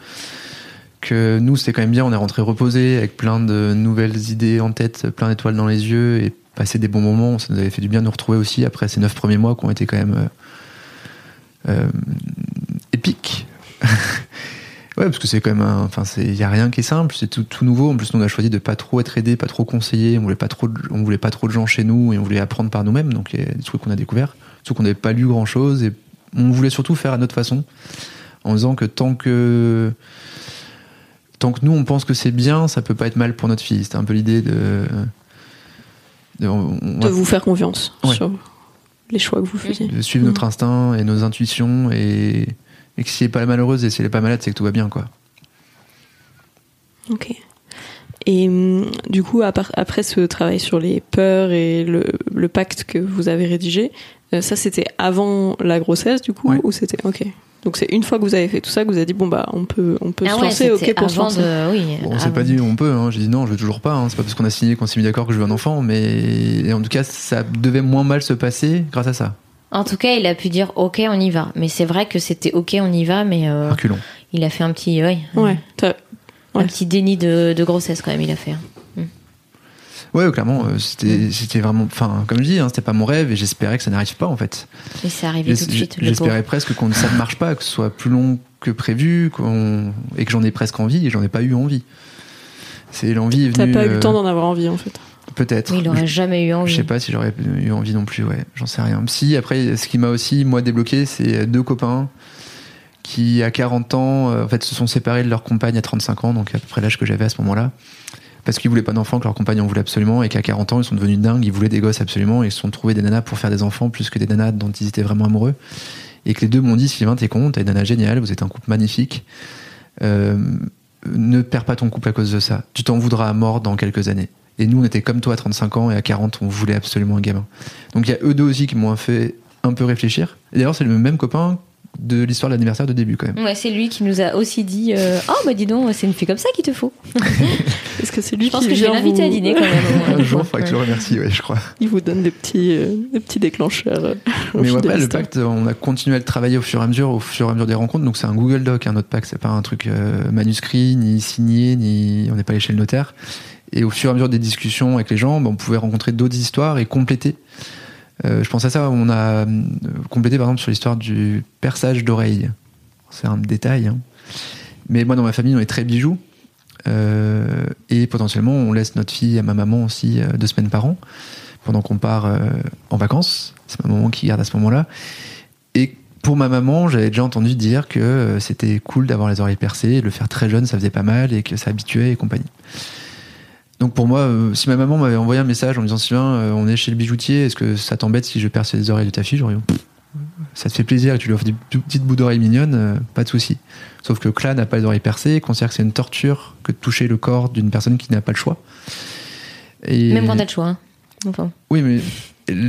Que nous, c'était quand même bien. On est rentré reposé avec plein de nouvelles idées en tête, plein d'étoiles dans les yeux et passer des bons moments. Ça nous avait fait du bien de nous retrouver aussi après ces 9 premiers mois qui ont été quand même euh, euh, épiques. Ouais, parce que c'est quand même un, enfin, c'est, y a rien qui est simple, c'est tout, nouveau. En plus, on a choisi de pas trop être aidé, pas trop conseillé. On voulait pas trop, on voulait pas trop de gens chez nous et on voulait apprendre par nous-mêmes. Donc, il y a des trucs qu'on a découverts. Surtout qu'on n'avait pas lu grand chose et on voulait surtout faire à notre façon. en disant que tant que tant que nous on pense que c'est bien, ça peut pas être mal pour notre fille. C'était un peu l'idée de de, vous faire confiance sur les choix que vous faisiez. De suivre notre mm. instinct et nos intuitions et, et que si elle n'est pas malheureuse et si elle n'est pas malade, c'est que tout va bien, quoi. Ok. Et hum, du coup, après ce travail sur les peurs et le, pacte que vous avez rédigé, euh, ça c'était avant la grossesse du coup ou c'était ok donc c'est une fois que vous avez fait tout ça que vous avez dit bon bah on peut on peut ah se lancer ok pour se lancer. oui, on s'est pas dit on peut hein. j'ai dit non je veux toujours pas hein. c'est pas parce qu'on a signé qu'on s'est mis d'accord que je veux un enfant mais en tout cas ça devait moins mal se passer grâce à ça en tout cas il a pu dire ok on y va mais c'est vrai que c'était ok on y va mais euh, il a fait un petit ouais, ouais un petit déni de, grossesse quand même, il a fait. Ouais, clairement, euh, c'était, mm. c'était vraiment, enfin, comme je dis, hein, c'était pas mon rêve et j'espérais que ça n'arrive pas en fait. Et c'est arrivé tout de suite. J'espérais presque que ça ne marche pas, que ce soit plus long que prévu, et que j'en ai presque envie et j'en ai pas eu envie. C'est l'envie T'as pas eu le temps euh, d'en avoir envie en fait. Peut-être. il aurait jamais eu envie. Je sais pas si j'aurais eu envie non plus, ouais. J'en sais rien. Si, après, ce qui m'a aussi, moi, débloqué, c'est deux copains qui à 40 ans, euh, en fait, se sont séparés de leur compagne à 35 ans, donc à peu près l'âge que j'avais à ce moment-là, parce qu'ils voulaient pas d'enfants, que leur compagne en voulait absolument, et qu'à 40 ans, ils sont devenus dingues, ils voulaient des gosses absolument, et ils se sont trouvés des nanas pour faire des enfants plus que des nanas dont ils étaient vraiment amoureux. Et que les deux m'ont dit, Sylvain, t'es con, t'as une nana géniale, vous êtes un couple magnifique, euh, ne perds pas ton couple à cause de ça. Tu t'en voudras à mort dans quelques années. Et nous, on était comme toi à 35 ans, et à 40, on voulait absolument un gamin. Donc il y a eux deux aussi qui m'ont fait un peu réfléchir. Et d'ailleurs, c'est le même copain de l'histoire de l'anniversaire de début quand même. Ouais, c'est lui qui nous a aussi dit euh, Oh, bah dis donc, c'est une fille comme ça qu'il te faut. Est-ce que c'est lui Je pense que je vais l'inviter à dîner quand même. Un jour, il faudra que je le remercie, ouais, je crois. Il vous donne des petits, euh, des petits déclencheurs. Euh, Mais ouais, le pacte, on a continué à le travailler au fur et à mesure, au fur et à mesure des rencontres. Donc c'est un Google Doc, un hein, autre pacte, c'est pas un truc manuscrit, ni signé, ni on n'est pas allé chez le notaire. Et au fur et à mesure des discussions avec les gens, bah, on pouvait rencontrer d'autres histoires et compléter. Euh, je pense à ça, on a euh, complété par exemple sur l'histoire du perçage d'oreilles. C'est un détail. Hein. Mais moi, dans ma famille, on est très bijoux. Euh, et potentiellement, on laisse notre fille à ma maman aussi deux semaines par an, pendant qu'on part en vacances. C'est ma maman qui garde à ce moment-là. Et pour ma maman, j'avais déjà entendu dire que c'était cool d'avoir les oreilles percées, le faire très jeune, ça faisait pas mal, et que ça habituait et compagnie. Donc pour moi, euh, si ma maman m'avait envoyé un message en me disant Sylvain, euh, on est chez le bijoutier, est-ce que ça t'embête si je perce les oreilles de ta fille? J'aurais ça te fait plaisir, tu lui offres des petites bouts d'oreilles mignonnes, euh, pas de souci. Sauf que Cla n'a pas les oreilles percées, considère que c'est une torture que de toucher le corps d'une personne qui n'a pas le choix. Et... Même quand t'as le choix. Hein. Enfin. Oui, mais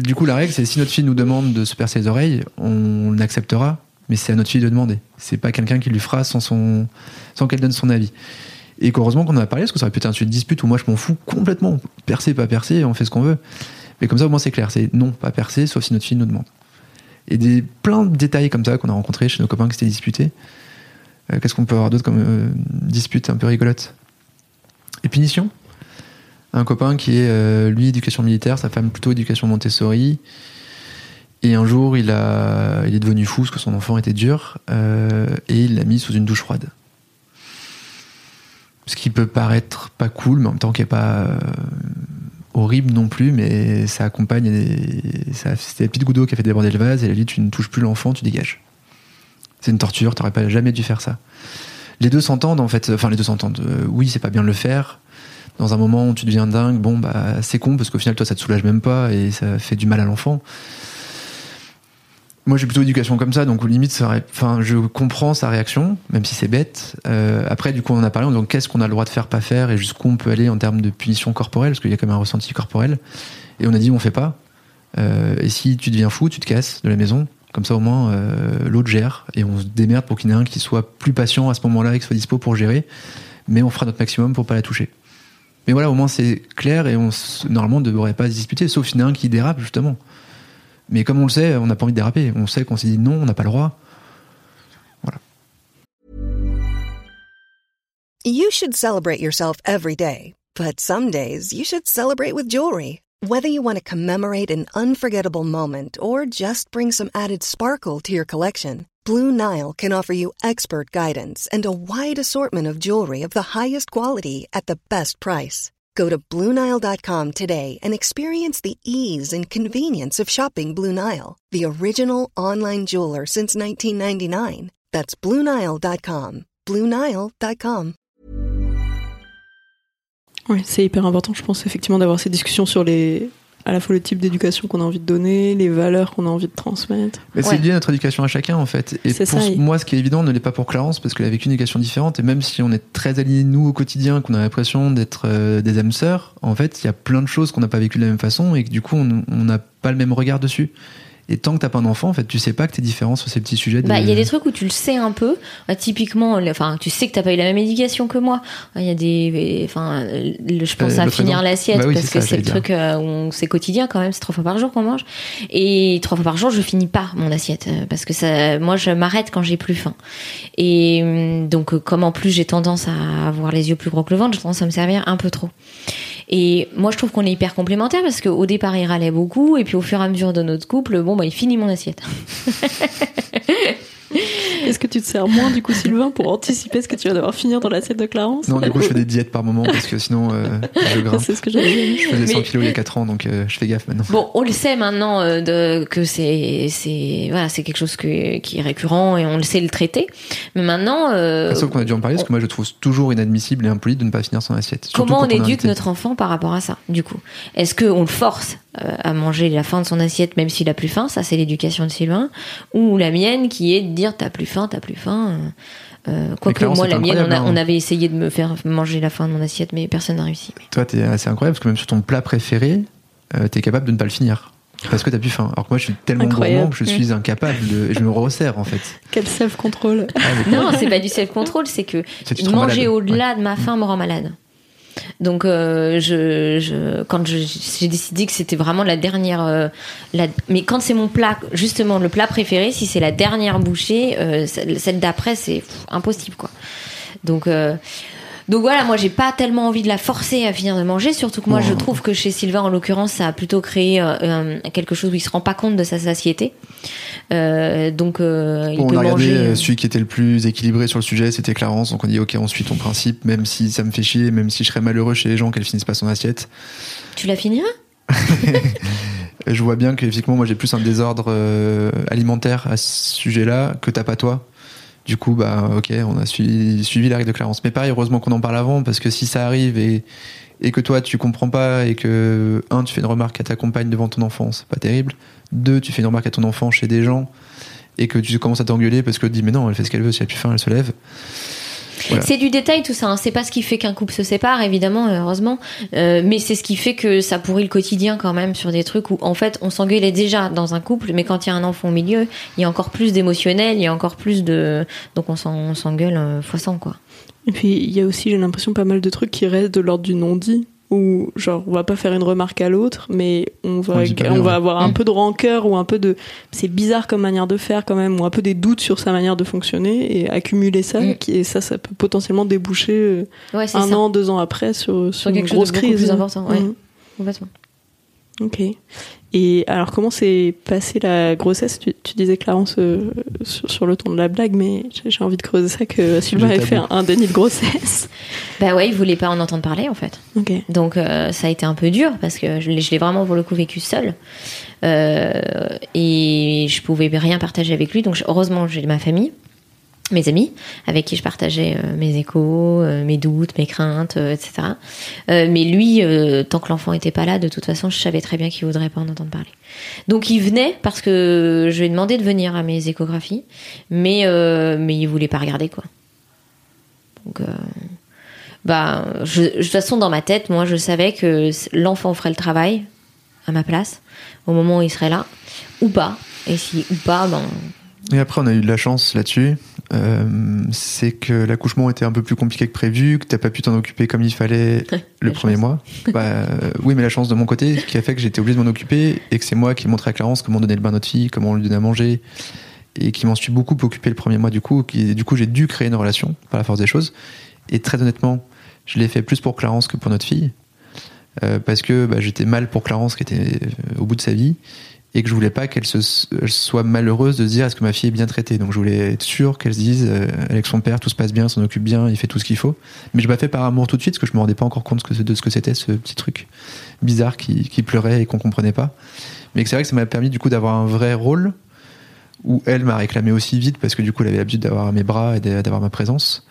du coup, la règle, c'est si notre fille nous demande de se percer les oreilles, on acceptera, mais c'est à notre fille de demander. C'est pas quelqu'un qui lui fera sans, son... sans qu'elle donne son avis. Et qu'heureusement qu'on en a parlé, parce que ça aurait pu être un sujet de dispute où moi je m'en fous complètement. Percer, pas percer, on fait ce qu'on veut. Mais comme ça, au moins c'est clair. C'est non, pas percer, sauf si notre fille nous demande. Et des, plein de détails comme ça qu'on a rencontrés chez nos copains qui s'étaient disputés. Euh, qu'est-ce qu'on peut avoir d'autre comme euh, dispute un peu rigolote? Et punition Un copain qui est, euh, lui, éducation militaire, sa femme plutôt éducation Montessori. Et un jour, il, a, il est devenu fou parce que son enfant était dur et il l'a mis sous une douche froide ce qui peut paraître pas cool, mais en même temps qui est pas euh, horrible non plus, mais ça accompagne. Ça, c'était la petite goutte qui a fait déborder le vase, et elle a dit Tu ne touches plus l'enfant, tu dégages. C'est une torture, t'aurais pas jamais dû faire ça. Les deux s'entendent en fait, enfin les deux s'entendent. Euh, oui, c'est pas bien de le faire. Dans un moment où tu deviens dingue, bon bah c'est con parce qu'au final toi ça te soulage même pas et ça fait du mal à l'enfant moi j'ai plutôt éducation comme ça, donc au limite, enfin, je comprends sa réaction, même si c'est bête. Euh, après, du coup, on en a parlé, donc qu'est-ce qu'on a le droit de faire, pas faire, et jusqu'où on peut aller en termes de punition corporelle, parce qu'il y a quand même un ressenti corporel. Et on a dit, on fait pas. Euh, et si tu deviens fou, tu te casses de la maison. Comme ça, au moins, euh, l'autre gère, et on se démerde pour qu'il y en ait un qui soit plus patient à ce moment-là et qui soit dispo pour gérer. Mais on fera notre maximum pour pas la toucher. Mais voilà, au moins c'est clair et on normalement ne devrait pas se disputer, sauf s'il y en a un qui dérape justement. Mais comme on le sait, on n'a pas envie de déraper. On sait qu'on s'est dit non, on n'a pas le droit. Voilà. You should celebrate yourself every day, but some days you should celebrate with jewelry. Whether you want to commemorate an unforgettable moment or just bring some added sparkle to your collection, Blue Nile can offer you expert guidance and a wide assortment of jewelry of the highest quality at the best price. Go to Bluenile.com today and experience the ease and convenience of shopping Blue Nile, the original online jeweler since 1999. That's BlueNile.com. BlueNile.com. Oui, c'est hyper important, je pense, effectivement, d'avoir ces discussions sur les, à la fois le type d'éducation qu'on a envie de donner, les valeurs qu'on a envie de transmettre. Mais c'est Ouais. lié à notre éducation à chacun en fait. Et pour ça, moi, ce qui est évident ne l'est pas pour Clarence parce qu'elle a vécu une éducation différente. Et même si on est très alignés nous au quotidien, qu'on a l'impression d'être euh, des âmes sœurs, en fait, il y a plein de choses qu'on n'a pas vécues de la même façon et que du coup, on n'a pas le même regard dessus. Et tant que t'as pas un enfant, en fait, tu sais pas que t'es différent sur ces petits sujets. de- Bah, il y a des trucs où tu le sais un peu. Bah, typiquement, enfin, tu sais que t'as pas eu la même éducation que moi. Il y a des, enfin, je pense Euh, à l'autre finir l'assiette Bah oui, parce que c'est le truc euh, où c'est quotidien quand même. C'est trois fois par jour qu'on mange. Et trois fois par jour, je finis pas mon assiette euh, parce que ça, moi, je m'arrête quand j'ai plus faim. Et hum, donc, euh, comme en plus j'ai tendance à avoir les yeux plus gros que le ventre, j'ai tendance à me servir un peu trop. Et moi, je trouve qu'on est hyper complémentaires parce qu'au départ, il râlait beaucoup, et puis au fur et à mesure de notre couple, bon, bah, il finit mon assiette. Est-ce que tu te sers moins, du coup, Sylvain, pour anticiper ce que tu vas devoir finir dans l'assiette de Clarence Non, du coup, je fais des diètes par moment parce que sinon, euh, je grimpe. C'est ce que j'avais dit. Je faisais 100 Mais- kilos il y a 4 ans, donc euh, je fais gaffe maintenant. Bon, on le sait maintenant euh, de, que c'est c'est voilà, c'est quelque chose que, qui est récurrent et on le sait le traiter. Mais maintenant, euh, Ah, Sauf qu'on a dû en parler parce que moi, je trouve toujours inadmissible et impoli de ne pas finir son assiette. Comment on est éduque notre enfant par rapport à ça Du coup, est-ce qu'on le force à manger la fin de son assiette même s'il a plus faim Ça, c'est l'éducation de Sylvain. Ou la mienne qui est de dire t'as plus faim, t'as plus faim. euh, Euh, Quoique moi, la mienne, on, a- incroyable, hein. on avait essayé de me faire manger la fin de mon assiette, mais personne n'a réussi. Toi, t'es assez incroyable parce que même sur ton plat préféré, euh, t'es capable de ne pas le finir. Parce que t'as plus faim. Alors que moi, je suis tellement gourmand que je suis incapable de. et je me resserre en fait. Quel self-control. Ah, Non, c'est pas du self-control, c'est que manger au-delà de ma faim me rend malade. Donc, euh, je, je, quand j'ai décidé que c'était vraiment la dernière, euh, mais quand c'est mon plat, justement le plat préféré, si c'est la dernière bouchée, euh, celle d'après, c'est impossible, quoi. Donc, euh, donc voilà, moi j'ai pas tellement envie de la forcer à finir de manger, surtout que moi je trouve que chez Sylvain en l'occurrence ça a plutôt créé euh, euh, quelque chose où il se rend pas compte de sa satiété. Euh, donc euh, il Bon, on peut a regardé manger. celui qui était le plus équilibré sur le sujet, c'était Clarence. Donc on dit ok, on suit ton principe, même si ça me fait chier, même si je serais malheureux chez les gens qu'elles finissent pas son assiette. Tu la finiras? Je vois bien qu'effectivement, moi j'ai plus un désordre alimentaire à ce sujet-là que t'as pas toi. Du coup, bah ok, on a suivi, suivi la règle de Clarence. Mais pareil, heureusement qu'on en parle avant, parce que si ça arrive et, et que toi tu comprends pas et que, un, tu fais une remarque à ta compagne devant ton enfant, c'est pas terrible. Deux, tu fais une remarque à ton enfant chez des gens et que tu commences à t'engueuler parce que tu dis mais non, elle fait ce qu'elle veut, si elle a plus faim, elle se lève. Voilà. C'est du détail tout ça. hein. C'est pas ce qui fait qu'un couple se sépare, évidemment, heureusement, Euh, mais c'est ce qui fait que ça pourrit le quotidien quand même sur des trucs où en fait on s'engueulait déjà dans un couple, mais quand il y a un enfant au milieu, il y a encore plus d'émotionnel, il y a encore plus de donc on s'en- on s'engueule euh, fois 100 quoi. Et puis il y a aussi, j'ai l'impression, pas mal de trucs qui restent de l'ordre du non-dit. Où, genre, on va pas faire une remarque à l'autre, mais on va, On va ouais. avoir un Mm. peu de rancœur ou un peu de. C'est bizarre comme manière de faire quand même, ou un peu des doutes sur sa manière de fonctionner et accumuler ça, Mm. et ça, ça peut potentiellement déboucher euh, Ouais, un ça. an, deux ans après sur, sur, quelque une chose grosse de beaucoup crise. plus important, ouais. Mm. Complètement. Ok. Et alors, comment s'est passée la grossesse? Tu, tu disais, Clarence, euh, sur, sur le ton de la blague, mais j'ai envie de creuser ça que Sylvain avait fait un, un déni de grossesse. Bah ouais, il voulait pas en entendre parler en fait. Ok. Donc euh, ça a été un peu dur parce que je l'ai je l'ai vraiment pour le coup vécu seule Euh, et je pouvais rien partager avec lui. Donc heureusement j'ai ma famille, mes amis avec qui je partageais euh, mes échos, euh, mes doutes, mes craintes, euh, etc. Mais lui, tant que l'enfant était pas là, de toute façon je savais très bien qu'il voudrait pas en entendre parler. Donc il venait parce que je lui ai demandé de venir à mes échographies, mais mais il voulait pas regarder quoi. Donc bah, je, de toute façon, dans ma tête, moi, je savais que l'enfant ferait le travail à ma place au moment où il serait là, ou pas. Et si ou pas, ben, Et après, on a eu de la chance là-dessus. Euh, c'est que l'accouchement était un peu plus compliqué que prévu, que t'as pas pu t'en occuper comme il fallait le premier chance. mois. Bah, euh, oui, mais la chance de mon côté, qui a fait que j'étais obligé de m'en occuper et que c'est moi qui ai montré à Clarence comment donner le bain à notre fille, comment lui donner à manger et qui m'en suis beaucoup occupé le premier mois du coup. Qui, du coup, j'ai dû créer une relation par la force des choses. Et très honnêtement, je l'ai fait plus pour Clarence que pour notre fille. Euh, parce que bah, j'étais mal pour Clarence qui était au bout de sa vie et que je voulais pas qu'elle soit malheureuse de se dire est-ce que ma fille est bien traitée? Donc je voulais être sûr qu'elle se dise euh, avec son père tout se passe bien, s'en occupe bien, il fait tout ce qu'il faut. Mais je l'ai fait par amour tout de suite parce que je me rendais pas encore compte de ce que c'était ce petit truc bizarre qui, pleurait et qu'on comprenait pas. Mais c'est vrai que ça m'a permis du coup d'avoir un vrai rôle où elle m'a réclamé aussi vite parce que du coup elle avait l'habitude d'avoir mes bras et d'avoir ma présence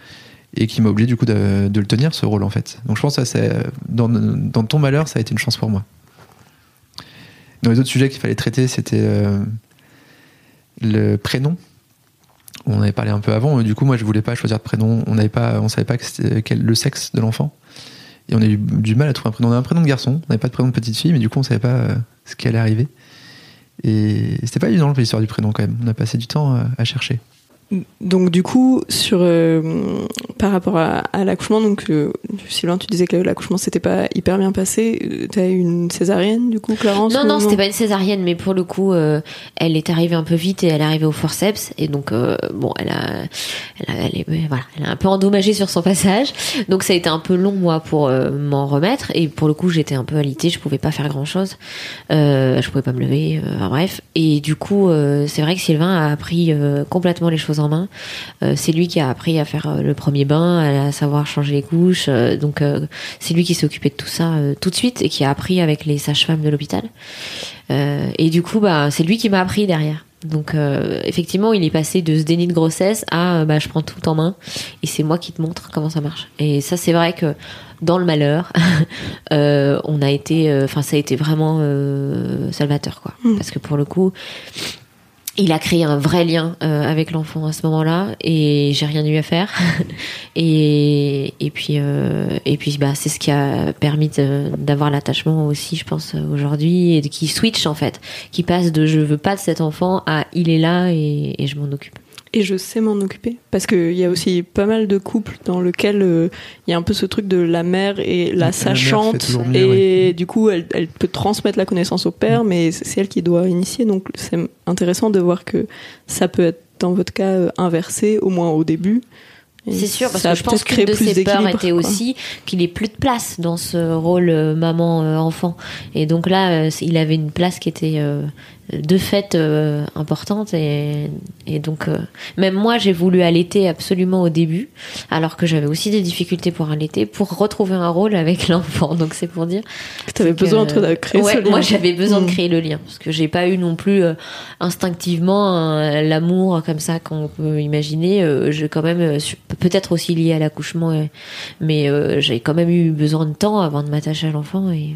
et qui m'a obligé du coup de, le tenir ce rôle en fait. Donc je pense que dans, dans ton malheur ça a été une chance pour moi. Dans les autres sujets qu'il fallait traiter c'était euh, le prénom. On avait parlé un peu avant. Du coup moi je voulais pas choisir de prénom. On n'avait pas, on savait pas quel, le sexe de l'enfant et on a eu du mal à trouver un prénom. On avait un prénom de garçon, on n'avait pas de prénom de petite fille, mais du coup on savait pas euh, ce qui allait arriver. Et c'était pas évident l'histoire du prénom quand même. On a passé du temps à chercher. Donc du coup, sur euh, par rapport à, l'accouchement, donc euh, Sylvain, tu disais que l'accouchement s'était pas hyper bien passé. T'as eu une césarienne du coup, Clarence Non, non, c'était pas une césarienne, mais pour le coup, euh, elle est arrivée un peu vite et elle est arrivée au forceps et donc bon, elle a, elle a, elle est, voilà, elle a un peu endommagé sur son passage. Donc ça a été un peu long moi pour m'en remettre et pour le coup, j'étais un peu alitée, je pouvais pas faire grand chose, je pouvais pas me lever, enfin bref. Et du coup, c'est vrai que Sylvain a appris complètement les choses en main. Euh, c'est lui qui a appris à faire euh, le premier bain, à savoir changer les couches. Euh, donc c'est lui qui s'est occupé de tout ça tout de suite et qui a appris avec les sages-femmes de l'hôpital. et du coup, bah, c'est lui qui m'a appris derrière. Donc effectivement, il est passé de ce déni de grossesse à bah, je prends tout en main et c'est moi qui te montre comment ça marche. Et ça, c'est vrai que dans le malheur, on a été, enfin ça a été vraiment salvateur quoi. Mmh. Parce que pour le coup, il a créé un vrai lien euh, avec l'enfant à ce moment-là et j'ai rien eu à faire. Et et puis euh, et puis bah c'est ce qui a permis d'avoir l'attachement aussi je pense aujourd'hui et qui switch en fait qui passe de je veux pas de cet enfant à il est là et je m'en occupe et je sais m'en occuper. Parce qu'il y a aussi pas mal de couples dans lesquels euh, il y a un peu ce truc de la mère et la, sachante. et du coup, elle, elle, peut transmettre la connaissance au père, mais c'est elle qui doit initier. Donc c'est intéressant de voir que ça peut être, dans votre cas, euh, inversé, au moins au début. C'est sûr, parce que je pense qu'une de ses peurs était aussi qu'il ait plus de place dans ce rôle euh, maman-enfant. Et donc là, il avait une place qui était de fait euh, importante et, et donc euh, même moi j'ai voulu allaiter absolument au début alors que j'avais aussi des difficultés pour allaiter pour retrouver un rôle avec l'enfant donc c'est pour dire que tu avais besoin de créer ouais, ce lien moi j'avais besoin de mm. créer le lien parce que j'ai pas eu non plus euh, instinctivement l'amour comme ça qu'on peut imaginer j'ai quand même peut-être aussi lié à l'accouchement mais j'ai quand même eu besoin de temps avant de m'attacher à l'enfant et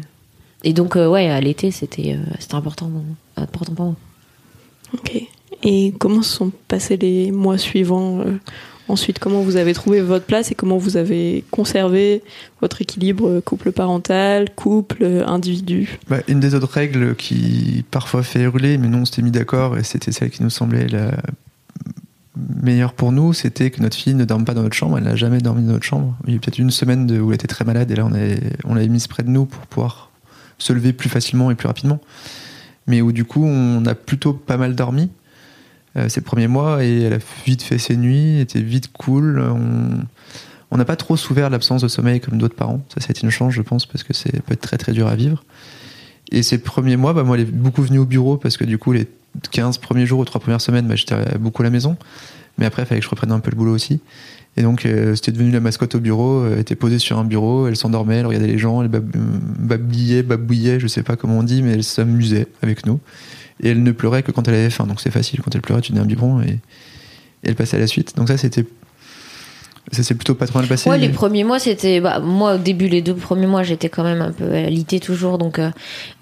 et donc, euh, ouais, à l'été, c'était euh, c'était important, important pour moi. Ok. Et comment se sont passés les mois suivants euh, Ensuite, comment vous avez trouvé votre place et comment vous avez conservé votre équilibre couple parental, couple, individu? Bah, Une des autres règles qui parfois fait hurler, mais non, on s'était mis d'accord et c'était celle qui nous semblait la meilleure pour nous, c'était que notre fille ne dorme pas dans notre chambre. Elle n'a jamais dormi dans notre chambre. Il y a eu peut-être une semaine où elle était très malade et là, on l'avait mise près de nous pour pouvoir se lever plus facilement et plus rapidement. Mais où du coup, on a plutôt pas mal dormi euh, ces premiers mois et elle a vite fait ses nuits, était vite cool. On n'a pas trop souffert l'absence de sommeil comme d'autres parents. Ça, c'est une chance, je pense, parce que c'est peut être très très dur à vivre. Et ces premiers mois, bah, moi, elle est beaucoup venue au bureau parce que du coup, les 15 premiers jours ou 3 premières semaines, bah, j'étais beaucoup à la maison. Mais après, il fallait que je reprenne un peu le boulot aussi. Et donc, euh, c'était devenu la mascotte au bureau. Elle était posée sur un bureau, elle s'endormait, elle regardait les gens, elle babillait, babouillait, je sais pas comment on dit, mais elle s'amusait avec nous. Et elle ne pleurait que quand elle avait faim. Donc, c'est facile. Quand elle pleurait, tu donnais un biberon et elle passait à la suite. Donc, ça, c'était ça s'est plutôt pas trop mal passé. Ouais, les premiers mois, c'était. Bah, moi, au début, les deux premiers mois, j'étais quand même un peu alité toujours. Donc euh,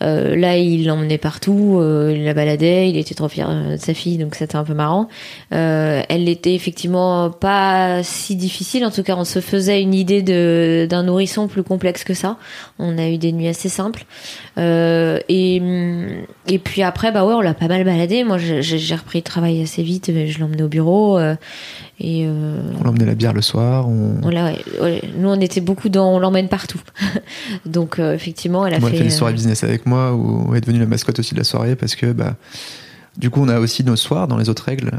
euh, là, il l'emmenait partout, euh, il la baladait, il était trop fier de sa fille, donc c'était un peu marrant. elle n'était effectivement pas si difficile. En tout cas, on se faisait une idée de d'un nourrisson plus complexe que ça. On a eu des nuits assez simples. et, et puis après, bah ouais, on l'a pas mal baladé. Moi, j'ai repris le travail assez vite. Je l'emmenais au bureau. Et euh, On l'emmenait la bière le soir. On... Nous, on était beaucoup dans. On l'emmène partout. Donc, euh, effectivement, elle a fait. Elle fait des soirées euh, business avec moi où elle est devenue la mascotte aussi de la soirée parce que, bah, du coup, on a aussi nos soirs dans les autres règles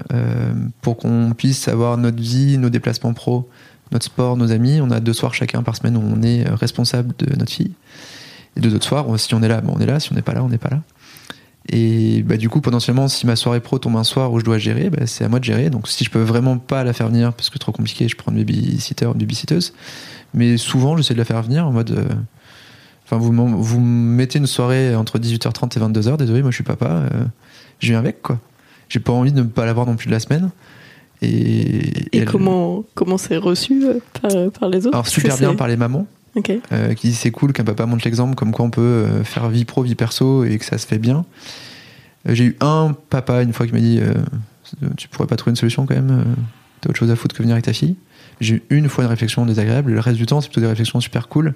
pour qu'on puisse avoir notre vie, nos déplacements pro, notre sport, nos amis. On a deux soirs chacun par semaine où on est responsable de notre fille. Et deux autres soirs, si on est là, on est là. Si on n'est pas là, on n'est pas là. Et bah, du coup, potentiellement, si ma soirée pro tombe un soir où je dois gérer, bah, c'est à moi de gérer. Donc, si je peux vraiment pas la faire venir parce que trop compliqué, je prends une babysitter, une babysitteuse. Mais souvent, j'essaie de la faire venir en mode. Euh, enfin, vous, vous mettez une soirée entre 18h30 et 22h, désolé, moi je suis papa, euh, je viens avec quoi. j'ai pas envie de ne pas l'avoir non plus de la semaine. Et, Et elle- comment comment c'est reçu euh, par, par les autres? Alors super bien par les mamans Euh, qui disent c'est cool qu'un papa montre l'exemple comme quoi on peut euh, faire vie pro, vie perso et que ça se fait bien. Euh, J'ai eu un papa une fois qui m'a dit tu pourrais pas trouver une solution quand même, t'as autre chose à foutre que venir avec ta fille. J'ai eu une fois une réflexion désagréable, le reste du temps c'est plutôt des réflexions super cool.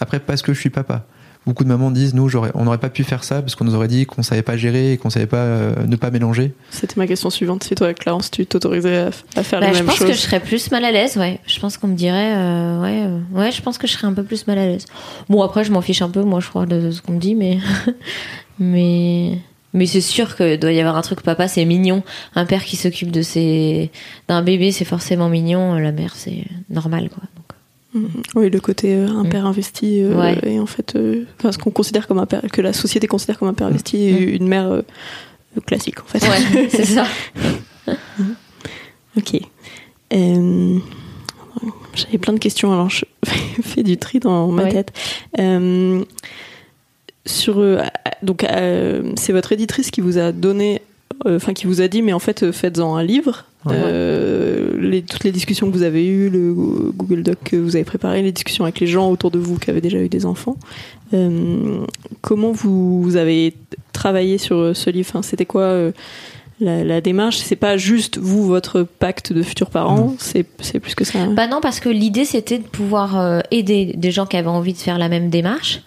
Après parce que je suis papa. Beaucoup de mamans disent nous j'aurais, on n'aurait pas pu faire ça parce qu'on nous aurait dit qu'on savait pas gérer et qu'on savait pas euh, ne pas mélanger. C'était ma question suivante. Si toi, Clarence, tu t'autorisais à, à faire Bah, les je mêmes pense choses que je serais plus mal à l'aise, ouais. Je pense qu'on me dirait, euh, ouais, euh, ouais, je pense que je serais un peu plus mal à l'aise. Bon, après, je m'en fiche un peu, moi, je crois, de ce qu'on me dit, mais, mais, mais c'est sûr que doit y avoir un truc. Papa, c'est mignon. Un père qui s'occupe de ses, d'un bébé, c'est forcément mignon. La mère, c'est normal, quoi. Mhm. Oui, le côté euh, un Mm. père investi euh, Ouais. et en fait, euh, ce qu'on considère comme un père, que la société considère comme un père investi, Mm. et une mère euh, classique en fait. ouais, c'est ça. Ok. J'avais plein de questions, alors je fais du tri dans ma tête. Sur, donc, c'est votre éditrice qui vous a donné, enfin qui vous a dit, mais en fait, faites-en un livre. Euh, les, toutes les discussions que vous avez eues, le Google Doc que vous avez préparé, les discussions avec les gens autour de vous qui avaient déjà eu des enfants. Euh, comment vous, vous avez travaillé sur euh, ce livre? Enfin, C'était quoi euh, la, la démarche C'est pas juste vous, votre pacte de futurs parents, c'est c'est plus que ça. Bah non, parce que l'idée c'était de pouvoir euh, aider des gens qui avaient envie de faire la même démarche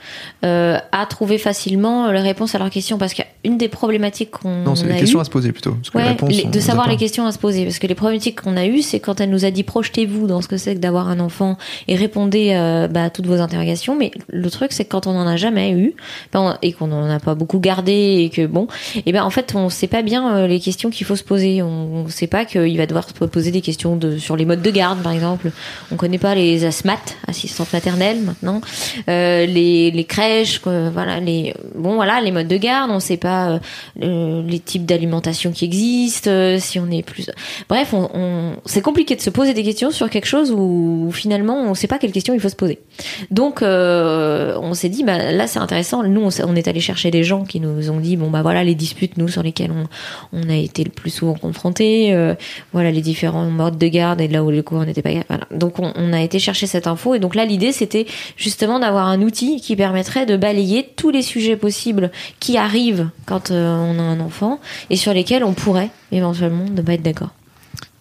euh, à trouver facilement les réponses à leurs questions. Parce qu'une des problématiques qu'on Non, c'est a des questions eues- à se poser plutôt. Parce que les réponses, les- de les savoir les questions à se poser. Parce que les problématiques qu'on a eues, c'est quand elle nous a dit projetez-vous dans ce que c'est que d'avoir un enfant et répondez euh, bah, à toutes vos interrogations. Mais le truc, c'est que quand on n'en a jamais eu ben, et qu'on n'en a pas beaucoup gardé et que bon, et ben en fait, on sait pas bien euh, les questions qu'il faut se poser. On, on sait pas qu'il va devoir se poser des questions de, sur les modes de garde, par exemple. On connaît pas les ASMAT, assistantes maternelles maintenant, euh, les, les crèches, voilà, les bon voilà, les modes de garde. On sait pas euh, euh, les types d'alimentation qui existent, si on est plus. Bref, on, c'est compliqué de se poser des questions sur quelque chose où finalement on sait pas quelles questions il faut se poser. Donc on s'est dit bah là c'est intéressant. Nous on est allé chercher des gens qui nous ont dit bon bah voilà les disputes nous sur lesquelles on, on a été le plus souvent confrontés, euh, voilà les différents modes de garde et là où les cours n'étaient pas. Voilà. Donc on, a été chercher cette info et donc là l'idée c'était justement d'avoir un outil qui permettrait de balayer tous les sujets possibles qui arrivent quand euh, on a un enfant et sur lesquels on pourrait éventuellement ne pas être d'accord.